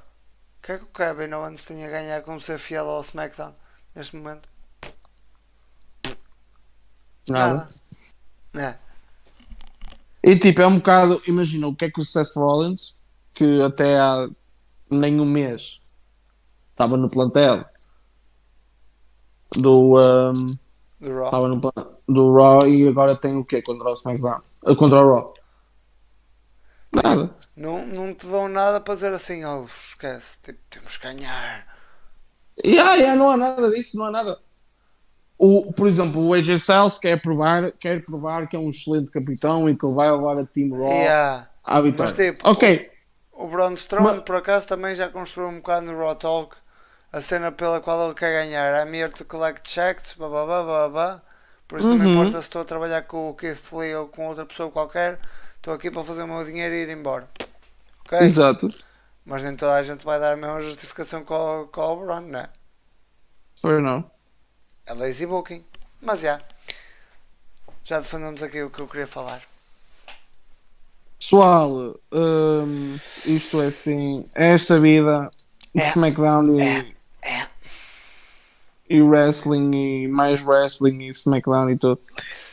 que é que o Kevin Owens tem a ganhar com ser fiel ao SmackDown neste momento? Nada. Né? E tipo, é um bocado. Imagina o que é que o Seth Rollins, que até há nem um mês estava no plantel do. um, Do Raw. estava no do Raw e agora tem o quê contra o SmackDown? Contra o Raw. Nada. Não, não te dão nada para dizer assim, oh, esquece, tipo, temos que ganhar. Yeah, yeah, não há nada disso, não há nada. o, por exemplo, o AJ Styles quer provar, quer provar que é um excelente capitão e que ele vai levar a Team Raw Yeah. à vitória. Mas, tipo, ok, O Braun Strowman, Mas- por acaso, também já construiu um bocado no Raw Talk a cena pela qual ele quer ganhar. I'm here to collect checks, blá blá blá blá blá. Por isso não me Uhum. importa se estou a trabalhar com o Keith Lee ou com outra pessoa qualquer. Estou aqui para fazer o meu dinheiro e ir embora. Ok? exato. Mas nem toda a gente vai dar a mesma justificação com, o- com o Braun, não é? Foi não. É lazy booking. Mas já. Já defendemos aqui o que eu queria falar. Pessoal, hum, isto é assim, é esta vida de É. SmackDown e, É. e wrestling e mais wrestling e SmackDown e tudo.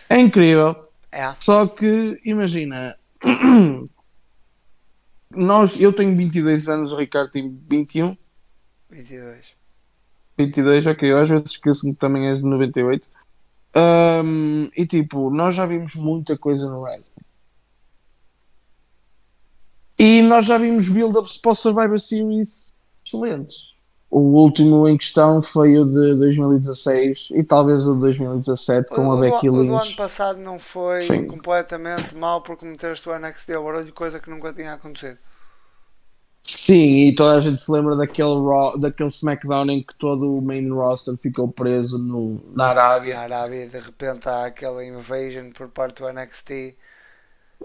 É incrível. É. Só que, imagina, nós, eu tenho 22 anos, o Ricardo tem 21, 22. 22, ok, eu às vezes esqueço-me que também és de 98. Ahm, e tipo, nós já vimos muita coisa no wrestling. E nós já vimos build-ups para o Survivor Series excelentes. O último em questão foi o de 2016 e talvez o de 2017 com o, a Becky o do ano Lynch. passado não foi Sim. completamente mal porque meteste o NXT ao barulho, coisa que nunca tinha acontecido. Sim, e toda a gente se lembra daquele, Raw, daquele SmackDown em que todo o main roster ficou preso no, na Arábia. Na Arábia, de repente há aquela invasion por parte do NXT.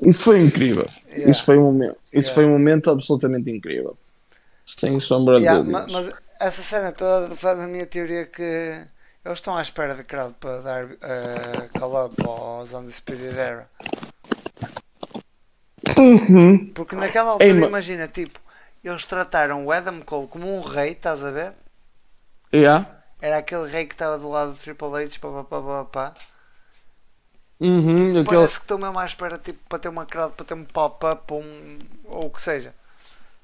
Isso foi incrível. Yeah. Isso foi um momento. Isso Yeah. foi um momento absolutamente incrível. Sem sombra de Yeah, dúvidas. ma- mas essa cena toda defende a minha teoria que eles estão à espera de crowd para dar uh, call-up aos Undisputed Era. Uhum. Porque naquela altura, Ei, ma- imagina, tipo, eles trataram o Adam Cole como um rei, estás a ver? Yeah. Era aquele rei que estava do lado do Triple H, pá, pá, pá, pá, pá. Uhum. Aquele... Parece que estou mesmo à espera tipo, para ter uma crowd, para ter um pop-up um, ou o que seja.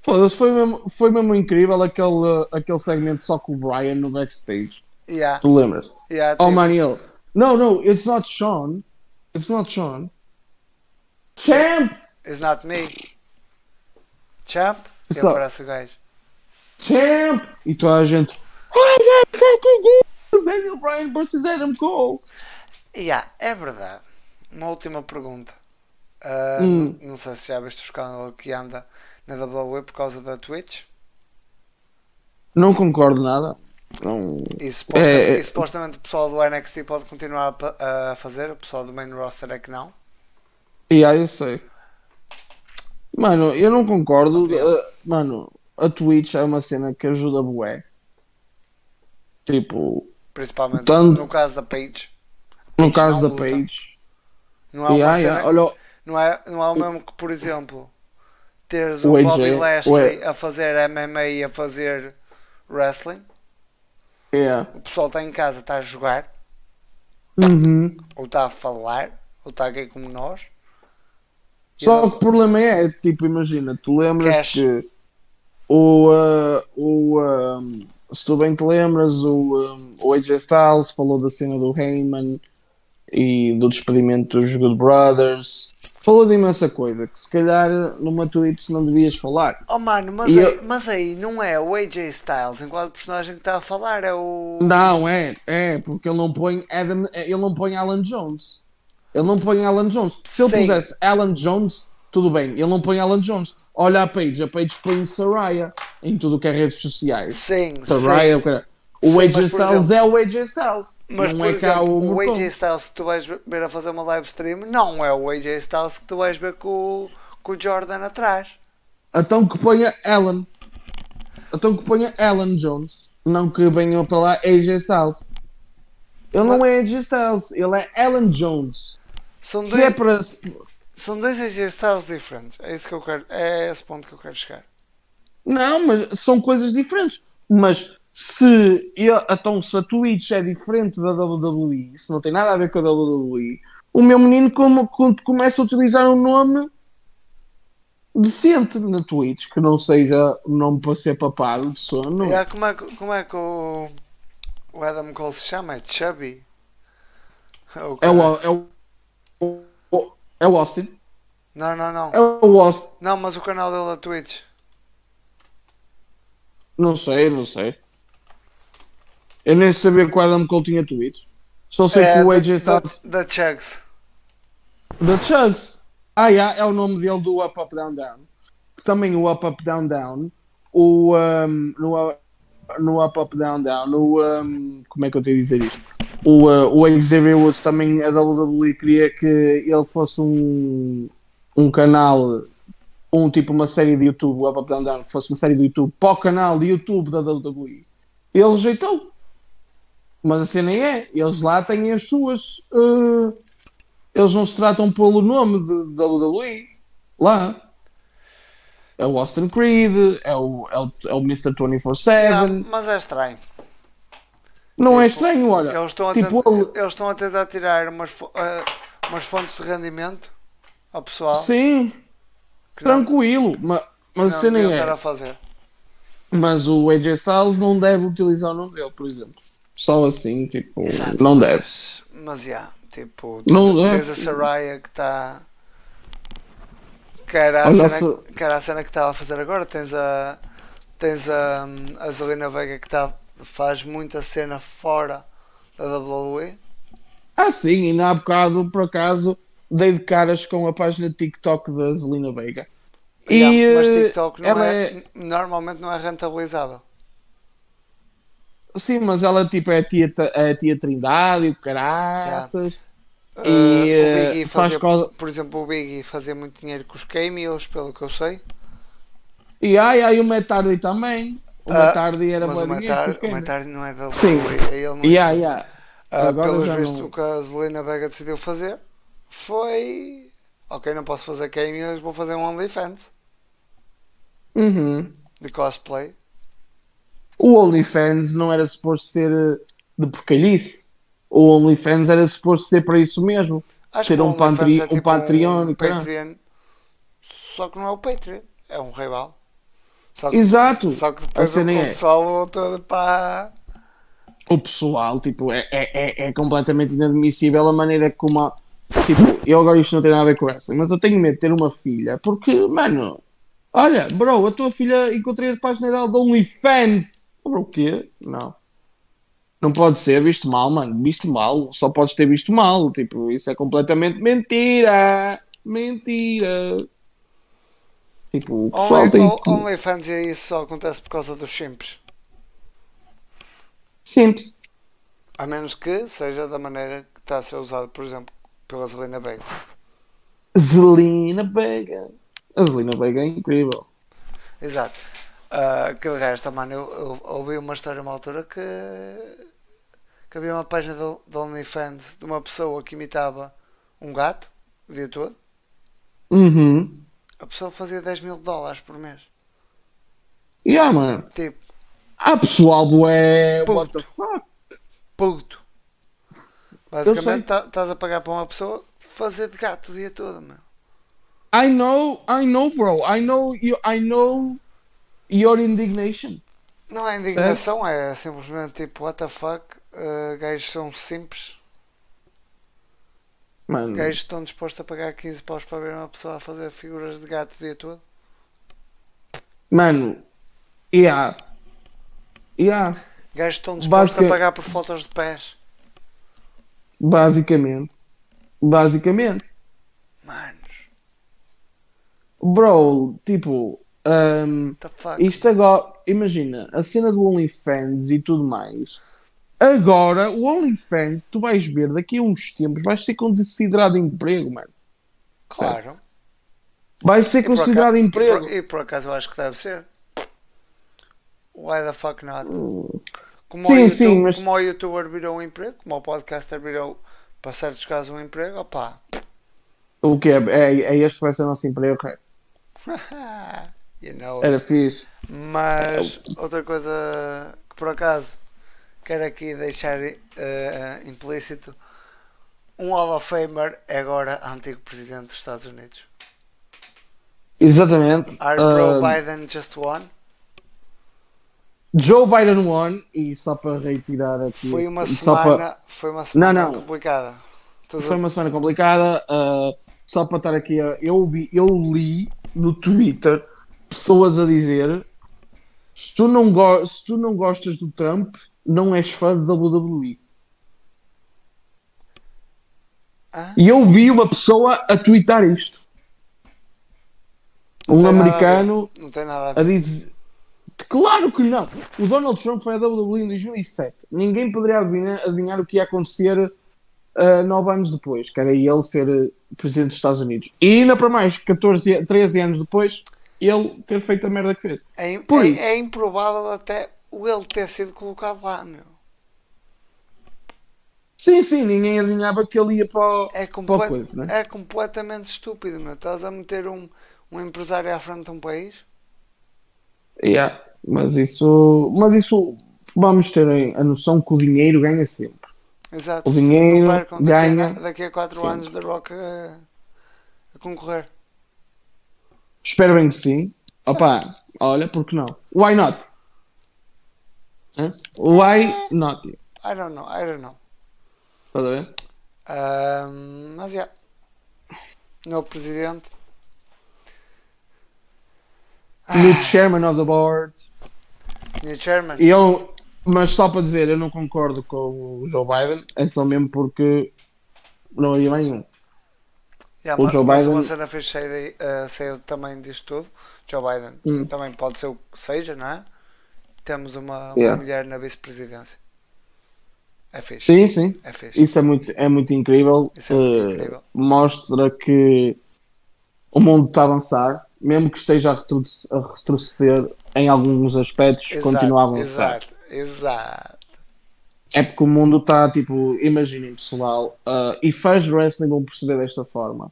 Foda-se, foi mesmo, foi mesmo incrível aquele, uh, aquele segmento só com o Brian no backstage. Yeah, Tu lembras? yeah, Oh tipo, man, ele. No, no, it's not Sean. It's not Sean. Champ! It's not me. Champ? E Só- aparece o gajo. Champ! E toda a gente. Oh, yeah, fucking! Daniel Bryan versus Adam Cole. Yeah, é verdade. Uma última pergunta. Ah, Hum. não, não sei se já viste o escândalo que anda na WWE por causa da Twitch. Não concordo nada. Não. E supostamente, É, é- e supostamente o pessoal do NXT pode continuar a, fazer, o pessoal do main roster é que não. E aí eu sei. Mano, eu não concordo. uh, mano, a Twitch é uma cena que ajuda bué. Tipo, Principalmente Tanto- no caso da Paige. no caso da luta. Page. Não é Yeah, yeah, olha, Não é, não é o mesmo que, por exemplo, teres O o AJ, Bobby o Lashley a fazer MMA e a fazer wrestling. yeah. O pessoal está em casa, está a jogar, Uhum. ou está a falar, ou está aqui como nós. Só que o problema é, tipo, imagina, tu lembras Cash. que o, uh, o um, se tu bem te lembras, o, um, o AJ Styles falou da cena do Heyman e do despedimento dos Good Brothers. Falou de imensa coisa que se calhar numa Twitch não devias falar. Oh mano, mas aí, eu- mas aí não é o AJ Styles enquanto personagem que está a falar, é o. Não, é, é, porque ele não põe Adam, ele não põe Alan Jones. Ele não põe Alan Jones. Se ele Sim. pusesse Alan Jones, tudo bem. Ele não põe Alan Jones. Olha a Paige, a Paige põe Saraya em tudo o que é redes sociais. Sim, Saraya, sim. o cara. O AJ Styles é o AJ Styles. Mas não é cá exemplo, o o. AJ Styles que tu vais ver a fazer uma live stream não é o AJ Styles que tu vais ver com, o- com o Jordan atrás. Então que ponha Alan. Então que ponha Alan Jones. Não que venha para lá AJ Styles. Ele não é AJ Styles, ele é Alan Jones. São Se dois, é para. são dois AJ Styles diferentes. É isso que eu quero. É esse ponto que eu quero chegar. Não, mas são coisas diferentes. Mas se, eu, então, se a Twitch é diferente da WWE, se não tem nada a ver com a WWE, o meu menino como, quando começa a utilizar um nome decente na Twitch, que não seja um nome para ser papado de sono. Há- como, é, que- como é que o, o Adam Cole se chama? É Chubby? É o, é, o, o- é o Austin. Não, não, não. É o Austin. Não, mas o canal dele da Twitch. Não sei, não sei. Eu nem sabia que o Adam Cole tinha Twitch. Só sei É, que o da- AJ da, Styles. da Chugs. The Chugs. Ah, yeah, é o nome dele do Up Up Down Down. Também o Up Up Down Down. O, um, no, no Up Up Down Down. No, um, como é que eu tenho de dizer isto? O, uh, o Xavier Woods também, a WWE queria que ele fosse um, um canal, um tipo uma série de YouTube, o Up Up Down Down, que fosse uma série de YouTube para o canal de YouTube da WWE. Ele rejeitou. Mas a cena é, eles lá têm as suas. uh, eles não se tratam pelo nome de WWE. Lá. É o Austin Creed, é o, é o, é o Mr. 24-7. Não, mas é estranho. Não é tipo, estranho, olha. Eles estão, a tipo, tentar, ele- eles estão a tentar tirar umas, eh, umas fontes de rendimento ao pessoal. Sim, que não- tranquilo. Mas, mas a não cena deviam é. a. Mas o AJ Styles não deve utilizar o nome dele, por exemplo. Só assim, tipo, Exato, não deve. Mas, mas já, tipo, Não tens, deve. tens a Saraya que está. Que era a cena, se- que era a cena que estava a fazer agora. Tens a. Tens a, a Zelina Vega que tá, faz muita cena fora da WWE. Ah, sim, e há bocado, por acaso, dei de caras com a página de TikTok da Zelina Vega. E, Yeah, mas eh, TikTok não ela é, normalmente não é rentabilizável. Sim, mas ela tipo é a tia, é a tia Trindade e o caraças. Uh, E, o eh, faz coisa- por exemplo, o Biggie fazia muito dinheiro com os cameos, pelo que eu sei. E ai, ai, o Metardi também. O Ah, Metardi era mas o o games. Metar não é da Sim. WWE, ele não Yeah, yeah. Ah, Agora pelos vistos, não- o que a Zelina Vega decidiu fazer foi: Ok, não posso fazer cameos, vou fazer um OnlyFans Uhum. de cosplay. O OnlyFans não era suposto ser eh, de porcalhice. O OnlyFans era suposto ser para isso mesmo. Acho Ser um pantri- é um tipo Patreon e caralho. Patreon, só que não é o Patreon, é um rival. Só que, Exato. Só que depois o, é- pessoal voltou para. o pessoal, tipo, é, é, é, é completamente inadmissível a maneira como tipo, eu agora isto não tem nada a ver com essa, mas eu tenho medo de ter uma filha, porque, mano, olha, bro, a tua filha encontrei a página de OnlyFans. Bro, o quê? Não. Não pode ser visto mal, mano. Visto mal. Só podes ter visto mal. Tipo, isso é completamente mentira. Mentira. Tipo, o pessoal Only, o- que... OnlyFans e isso só acontece por causa dos simples. Simples. A menos que seja da maneira que está a ser usado, por exemplo, pela Zelina Vega. Zelina Vega. A Zelina Vega é incrível. Exato. Ah, que de resto, mano, eu, eu ouvi uma história uma altura que, que havia uma página do, OnlyFans de uma pessoa que imitava um gato o dia todo. Uhum. A pessoa fazia 10 mil dólares por mês. Yeah, mano. Tipo, Há pessoal bué. Puto. What the fuck? puto. Basicamente, tá- estás a pagar para uma pessoa fazer de gato o dia todo, meu. I know, I know, bro. I know, you, I know your indignation. Não é indignação, é simplesmente tipo, what the fuck, uh, gajos são simples, Mano, gajos estão dispostos a pagar 15 paus para ver uma pessoa a fazer figuras de gato o dia todo. mano, yeah. Yeah, Gajos estão dispostos Basica- a pagar por fotos de pés. basicamente. Basicamente. Manos, Bro, tipo, um, isto agora, imagina, a cena do OnlyFans e tudo mais. Agora, o OnlyFans, tu vais ver daqui a uns tempos, vais ser considerado emprego, mano. Claro. Vai ser E considerado aca- emprego. E por, e por acaso eu acho que deve ser. Why the fuck not? Como, Sim, o, YouTube, sim, mas- como o youtuber virou um emprego, como o podcaster virou, para certos casos, um emprego, opá. O que é? É, é este que vai ser o nosso emprego? you know. Era fixe. Mas outra coisa que por acaso quero aqui deixar eh, implícito: um Hall of Famer é agora antigo presidente dos Estados Unidos. Exatamente. Our bro Ah, Biden just won. Joe Biden won e só para reiterar aqui. Foi uma semana, para- foi uma semana não. complicada. Tudo- Foi uma semana complicada. ah, só para estar aqui, eu, vi, eu li no Twitter pessoas a dizer: se tu, não go se tu não gostas do Trump, não és fã de WWE. Ah? E eu vi uma pessoa a twittar isto. Um tem nada a americano Não tem nada a a dizer. Claro que não! O Donald Trump foi à WWE em 2007. Ninguém poderia adivinhar, adivinhar o que ia acontecer ah, nove anos depois, que era ele ser eh, presidente dos Estados Unidos. E ainda para mais, 14, 13 anos depois, ele ter feito a merda que fez. É, Por é- isso. é improvável até o ele ter sido colocado lá, meu. Sim, sim, ninguém adivinhava que ele ia para o, É, para coisa, né? é completamente estúpido, meu. Estás a meter um, um empresário à frente de um país? Yeah, Mas isso, mas isso vamos ter a noção que o dinheiro ganha sempre. Exato. O dinheiro daqui ganha a, daqui a 4 sempre. anos da Rock a, a concorrer. Espero bem que sim. Opa, olha, porque não? Why not? Hã? Why not? I don't know, I don't know. Estás a ver? Ahm, mas é. Novo presidente. New chairman of the board. New chairman. E eu, mas só para dizer, eu não concordo com o Joe Biden, é só mesmo porque não havia mais nenhum. Yeah, o mas, Joe mas Biden- uma cena fez uh, saiu também disto tudo. Joe Biden Hum. também pode ser o que seja, não é? Temos uma, uma Yeah. mulher na vice-presidência. É fixe. Sim, sim. É fixe. Isso é muito, é muito incrível. Isso é muito Eh, incrível. Mostra que o mundo está a avançar, mesmo que esteja a retroceder em alguns aspectos, Exato, continua a avançar. Exato, exato. É porque o mundo está tipo, imaginem pessoal, ah, e fãs de wrestling vão perceber desta forma.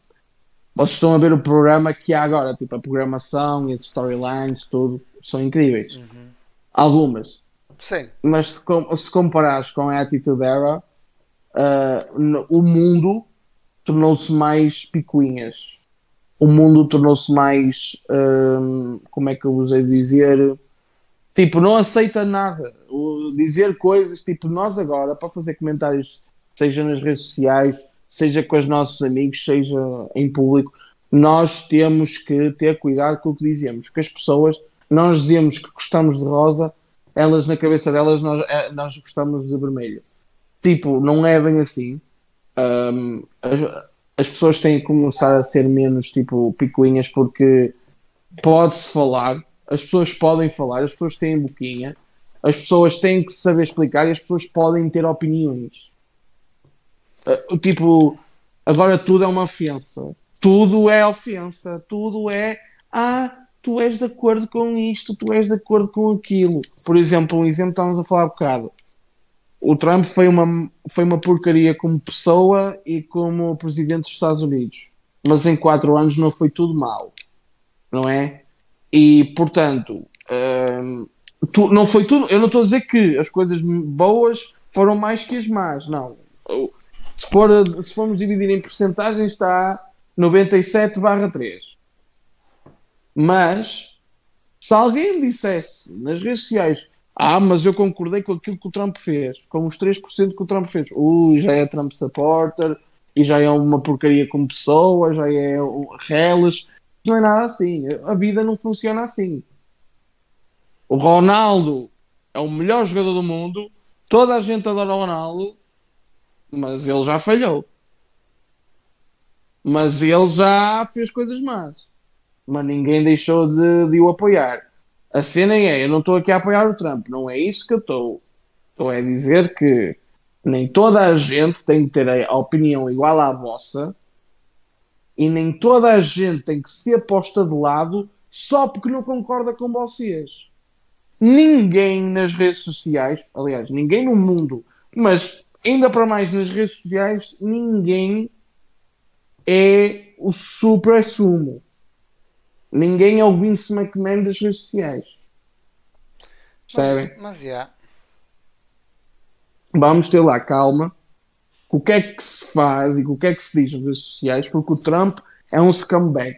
Vocês estão a ver o programa que há agora, tipo a programação e as storylines, tudo, são incríveis. Uhum. Algumas. Sim, Mas se, com, se comparares com a Attitude Era, ah, no- o mundo tornou-se mais picuinhas. O mundo tornou-se mais. hum, como é que eu usei dizer? Tipo, não aceita nada. O- dizer coisas, tipo, nós agora, para fazer comentários, seja nas redes sociais, seja com os nossos amigos, seja em público, nós temos que ter cuidado com o que dizemos. Porque as pessoas, nós dizemos que gostamos de rosa, elas na cabeça delas, nós, eh, nós gostamos de vermelho. Tipo, não é bem assim. Hum, as, as pessoas têm que começar a ser menos, tipo, picuinhas, porque pode-se falar, as pessoas podem falar, as pessoas têm boquinha, as pessoas têm que saber explicar e as pessoas podem ter opiniões. Uh, tipo, agora tudo é uma ofensa. Tudo é ofensa. Tudo é. Ah, tu és de acordo com isto, tu és de acordo com aquilo. Por exemplo, um exemplo estávamos a falar há bocado. O Trump foi uma, foi uma porcaria como pessoa e como presidente dos Estados Unidos. Mas em quatro anos não foi tudo mal. Não é? E, portanto, hum, tu- não foi tudo. Eu não estou a dizer que as coisas boas foram mais que as más, não. Se, for, se formos dividir em porcentagens, está 97 barra 3. Mas, se alguém dissesse nas redes sociais, ah, mas eu concordei com aquilo que o Trump fez, com os 3% que o Trump fez, ui, já é Trump supporter, e já é uma porcaria como pessoa, já é reles. Não é nada assim. A vida não funciona assim. O Ronaldo é o melhor jogador do mundo, toda a gente adora o Ronaldo, mas ele já falhou. Mas ele já fez coisas más. Mas ninguém deixou de, de o apoiar. A cena é, eu não estou aqui a apoiar o Trump, não é isso que eu estou. Estou a dizer que nem toda a gente tem que ter a opinião igual à vossa e nem toda a gente tem que ser posta de lado só porque não concorda com vocês. Ninguém nas redes sociais, aliás, ninguém no mundo, mas ainda para mais nas redes sociais, ninguém é o super sumo. Ninguém é o Vince McMahon das redes sociais. Percebem? mas, mas yeah. Vamos ter lá calma com o que é que se faz e com o que é que se diz nas redes sociais, porque o Trump é um scumbag.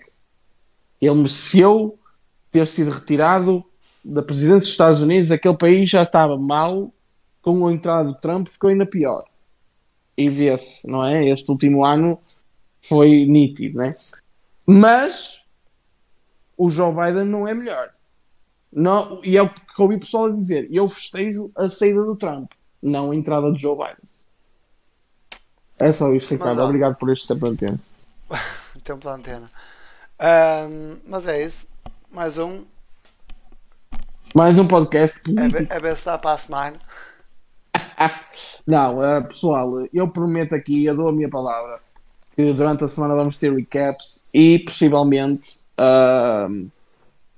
Ele mereceu ter sido retirado da presidência dos Estados Unidos. Aquele país já estava mal, com a entrada do Trump ficou ainda pior. E vê-se, não é? Este último ano foi nítido, né? Mas o Joe Biden não é melhor. Não, e é o que ouvi o pessoal a dizer. Eu festejo a saída do Trump, não a entrada de Joe Biden. É só isto, Mas, Ricardo. ó. Obrigado por este tempo de antena. Tempo da antena. Ahm, mas é isso. Mais um. Mais um podcast É, político. ver- é dá para a semana. Não, eh, pessoal, eu prometo aqui, eu dou a minha palavra, que durante a semana vamos ter recaps e possivelmente ahm,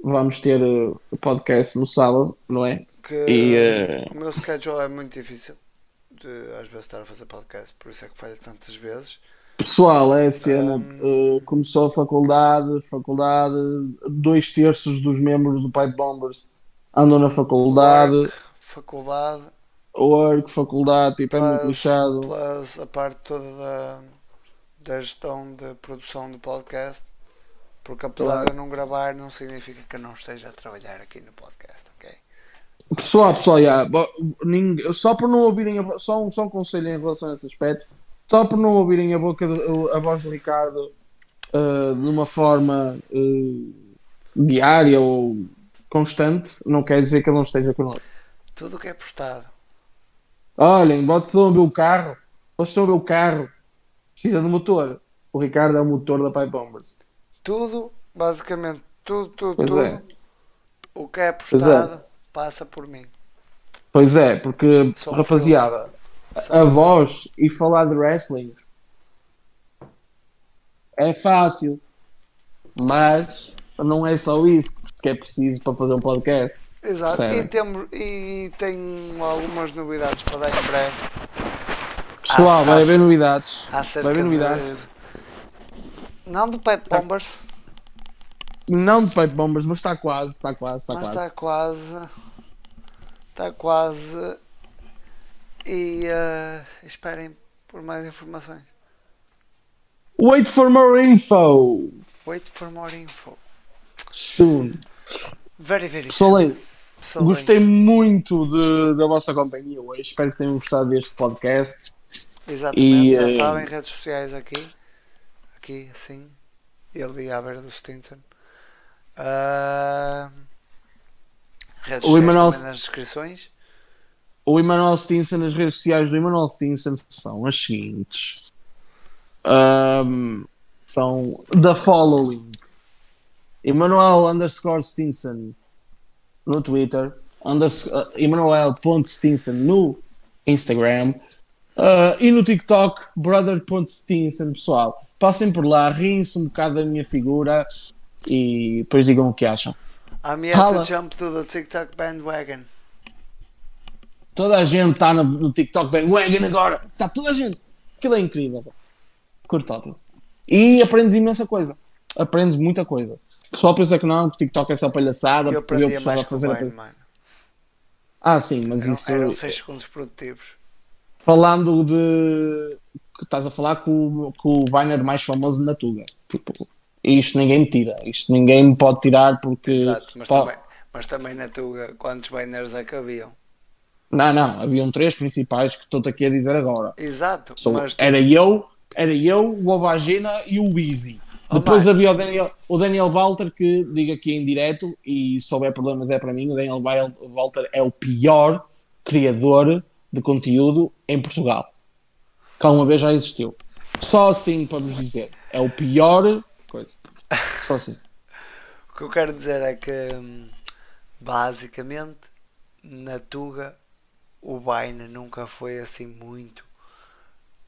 vamos ter eh, podcast no sábado, não é? Que E, eh, o meu schedule é muito difícil de às vezes estar a fazer podcast, por isso é que falha tantas vezes. Pessoal, é a cena. Hum. eh, começou a faculdade, faculdade, dois terços dos membros do Pipe Bombers andam na faculdade, Faculdade, work, faculdade, tipo, é muito plus, lixado. plus a parte toda da, da gestão de produção do podcast. Porque apesar de eu não gravar, não significa que eu não esteja a trabalhar aqui no podcast, ok? Pessoal, pessoal, ninguém- só por não ouvirem, a, só, um, só um conselho em relação a esse aspecto, só por não ouvirem a, boca a voz do Ricardo eh, de uma forma eh, diária ou constante, não quer dizer que ele não esteja connosco. Tudo o que é postado. Olhem, ver o carro, vocês estão a ver o carro, precisa de motor. O Ricardo é o motor da Pipe Bombers. Tudo, basicamente, tudo, tudo, Pois tudo. é. O que é é. postado passa por mim. Pois é, porque, Só um rapaziada, a voz e falar de wrestling é fácil, mas não é só isso que é preciso para fazer um podcast. Exato, e, temos, e tenho algumas novidades para dar em breve Pessoal, vai haver novidades. Vai haver de- novidades. Não do Pipe Bombers, Não de Pipe Bombers, mas está quase, está quase, está mas quase. está quase. Está quase. E eh, esperem por mais informações. Wait for more info. Wait for more info. Soon. Very, very Pessoal, soon. aí, So gostei muito de- da vossa companhia hoje. Espero que tenham gostado deste podcast. Exatamente, E, já eh, sabem, redes sociais aqui. Aqui, assim. Ele à beira do Stinson. Ah, redes O sociais também nas descrições. O Emanuel Stinson, as redes sociais do Emanuel Stinson são as seguintes. Ahm, são the following. Emanuel underscore Stinson no Twitter. Unders, uh, Emanuel.stinson no Instagram. Ah, e no TikTok, brother.stinson, pessoal. Passem por lá, riem-se um bocado da minha figura e depois digam o que acham. I'm yet to jump to the TikTok bandwagon. Toda a gente está no, no TikTok bandwagon agora. Está toda a gente. Aquilo é incrível. Curto. E aprendes imensa coisa. Aprendes muita coisa. O pessoal pensa que não, que o TikTok é só palhaçada, Eu porque vê o pessoal mais a fazer a Vine, coisa. mano. Ah, sim, mas Eram, isso. eram 6 segundos produtivos. Falando de. Estás a falar com, o- com o Viner mais famoso na Tuga. Tipo, isto ninguém me tira. Isto ninguém me pode tirar porque. Exato, mas também, mas também na Tuga, quantos banners é que haviam? Não, não. Haviam três principais que estou-te aqui a dizer agora. Exato, mas era eu, era eu, o Obagina e o Easy. Depois havia o Daniel, o Daniel Walter que diga aqui em direto e se houver problemas é para mim. O Daniel Walter é o pior criador de conteúdo em Portugal. Que alguma vez já existiu. Só assim para vos dizer. É o pior coisa. Só assim. o que eu quero dizer é que hum, basicamente na Tuga o Vine nunca foi assim muito.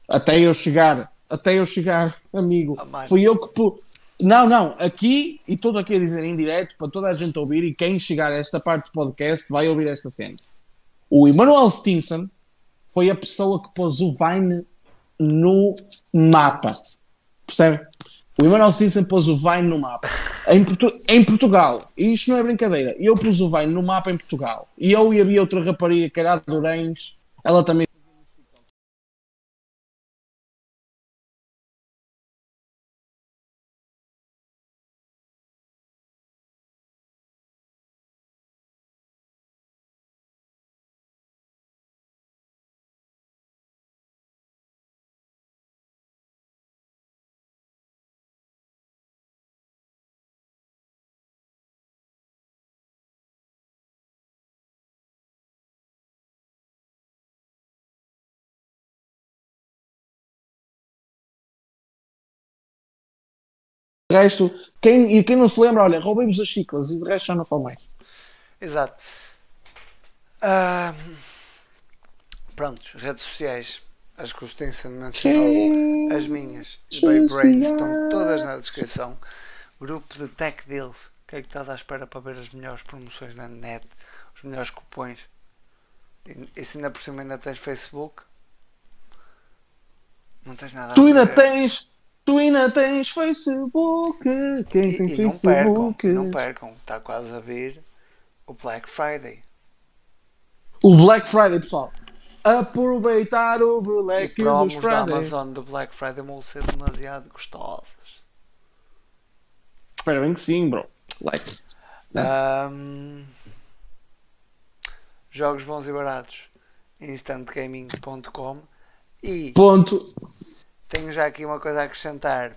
Até eu chegar, até eu chegar, amigo. Ah. Fui eu que pu... Não, não, aqui, e estou aqui a dizer em direto para toda a gente ouvir, e quem chegar a esta parte do podcast vai ouvir esta cena. O Emmanuel Stinson foi a pessoa que pôs o Vine no mapa. Percebe? O Emmanuel Stinson pôs o Vine no mapa. Em, Portu- em Portugal. E isto não é brincadeira. Eu pus o Vine no mapa em Portugal. E eu e havia outra rapariga que era a. Ela também De resto, quem, e quem não se lembra, olha, roubei-vos as chiclas e de resto já não falo mais. Exato. Ah, pronto, redes sociais. As que o Stinson mencionou, as minhas, Bay Brains, estão todas na descrição. Grupo de Tech Deals. O que é que estás à espera para ver as melhores promoções na net? Os melhores cupões? E, se ainda por cima ainda tens Facebook? Não tens nada Tu ainda tens, tu ainda tens Facebook. Quem E, tem e não percam, Facebook? não percam, está quase a vir o Black Friday. O Black Friday, pessoal. Aproveitar o E Black dos promos da Friday. Amazon do Black Friday vão ser demasiado gostosas. Espera bem que sim, bro. Like. Né? Ahm, jogos bons e baratos instantgaming.com e Ponto. Tenho já aqui uma coisa a acrescentar.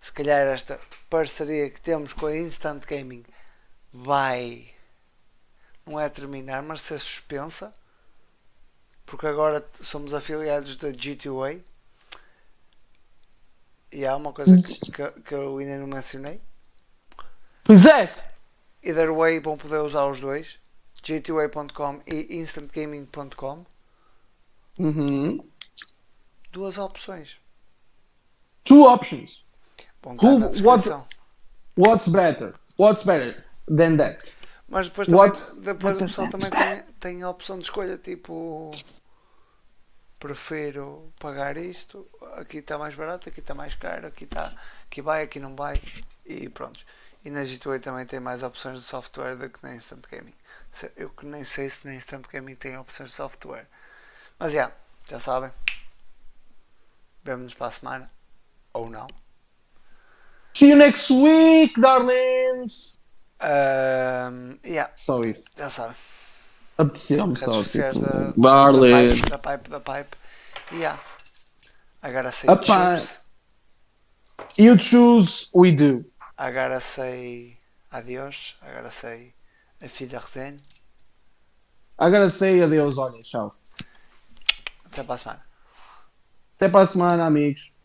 Se calhar esta parceria que temos com a Instant Gaming vai não é terminar mas ser suspensa porque agora somos afiliados da G2A e há uma coisa que, que, que eu ainda não mencionei. Pois é. Either way vão poder usar os dois. G2a.com e instantgaming.com Uhum. Duas opções. Two options. Who- descrição. What's better? What's better than that? mas depois, também, What's- depois o what pessoal também tem, tem a opção de escolha tipo prefiro pagar isto aqui está mais barato, aqui está mais caro aqui está, aqui vai, aqui não vai e pronto. E na G2A também tem mais opções de software do que na Instant Gaming. Eu que nem sei se na Instant Gaming tem opções de software. Mas já, já sabem vemo-nos para a semana ou não See you next week, darlings. Ahm, yeah, Só isso. já sabem Apeteceu-me só. Tipo, da, darlings. da pipe, da pipe, da pipe. Yeah. I gotta say Apa. choose. You choose, we do. I gotta say adiós. I gotta say auf Wiedersehen. Agora sei adeus, olha, tchau. Até para a semana. Até para a semana, amigos.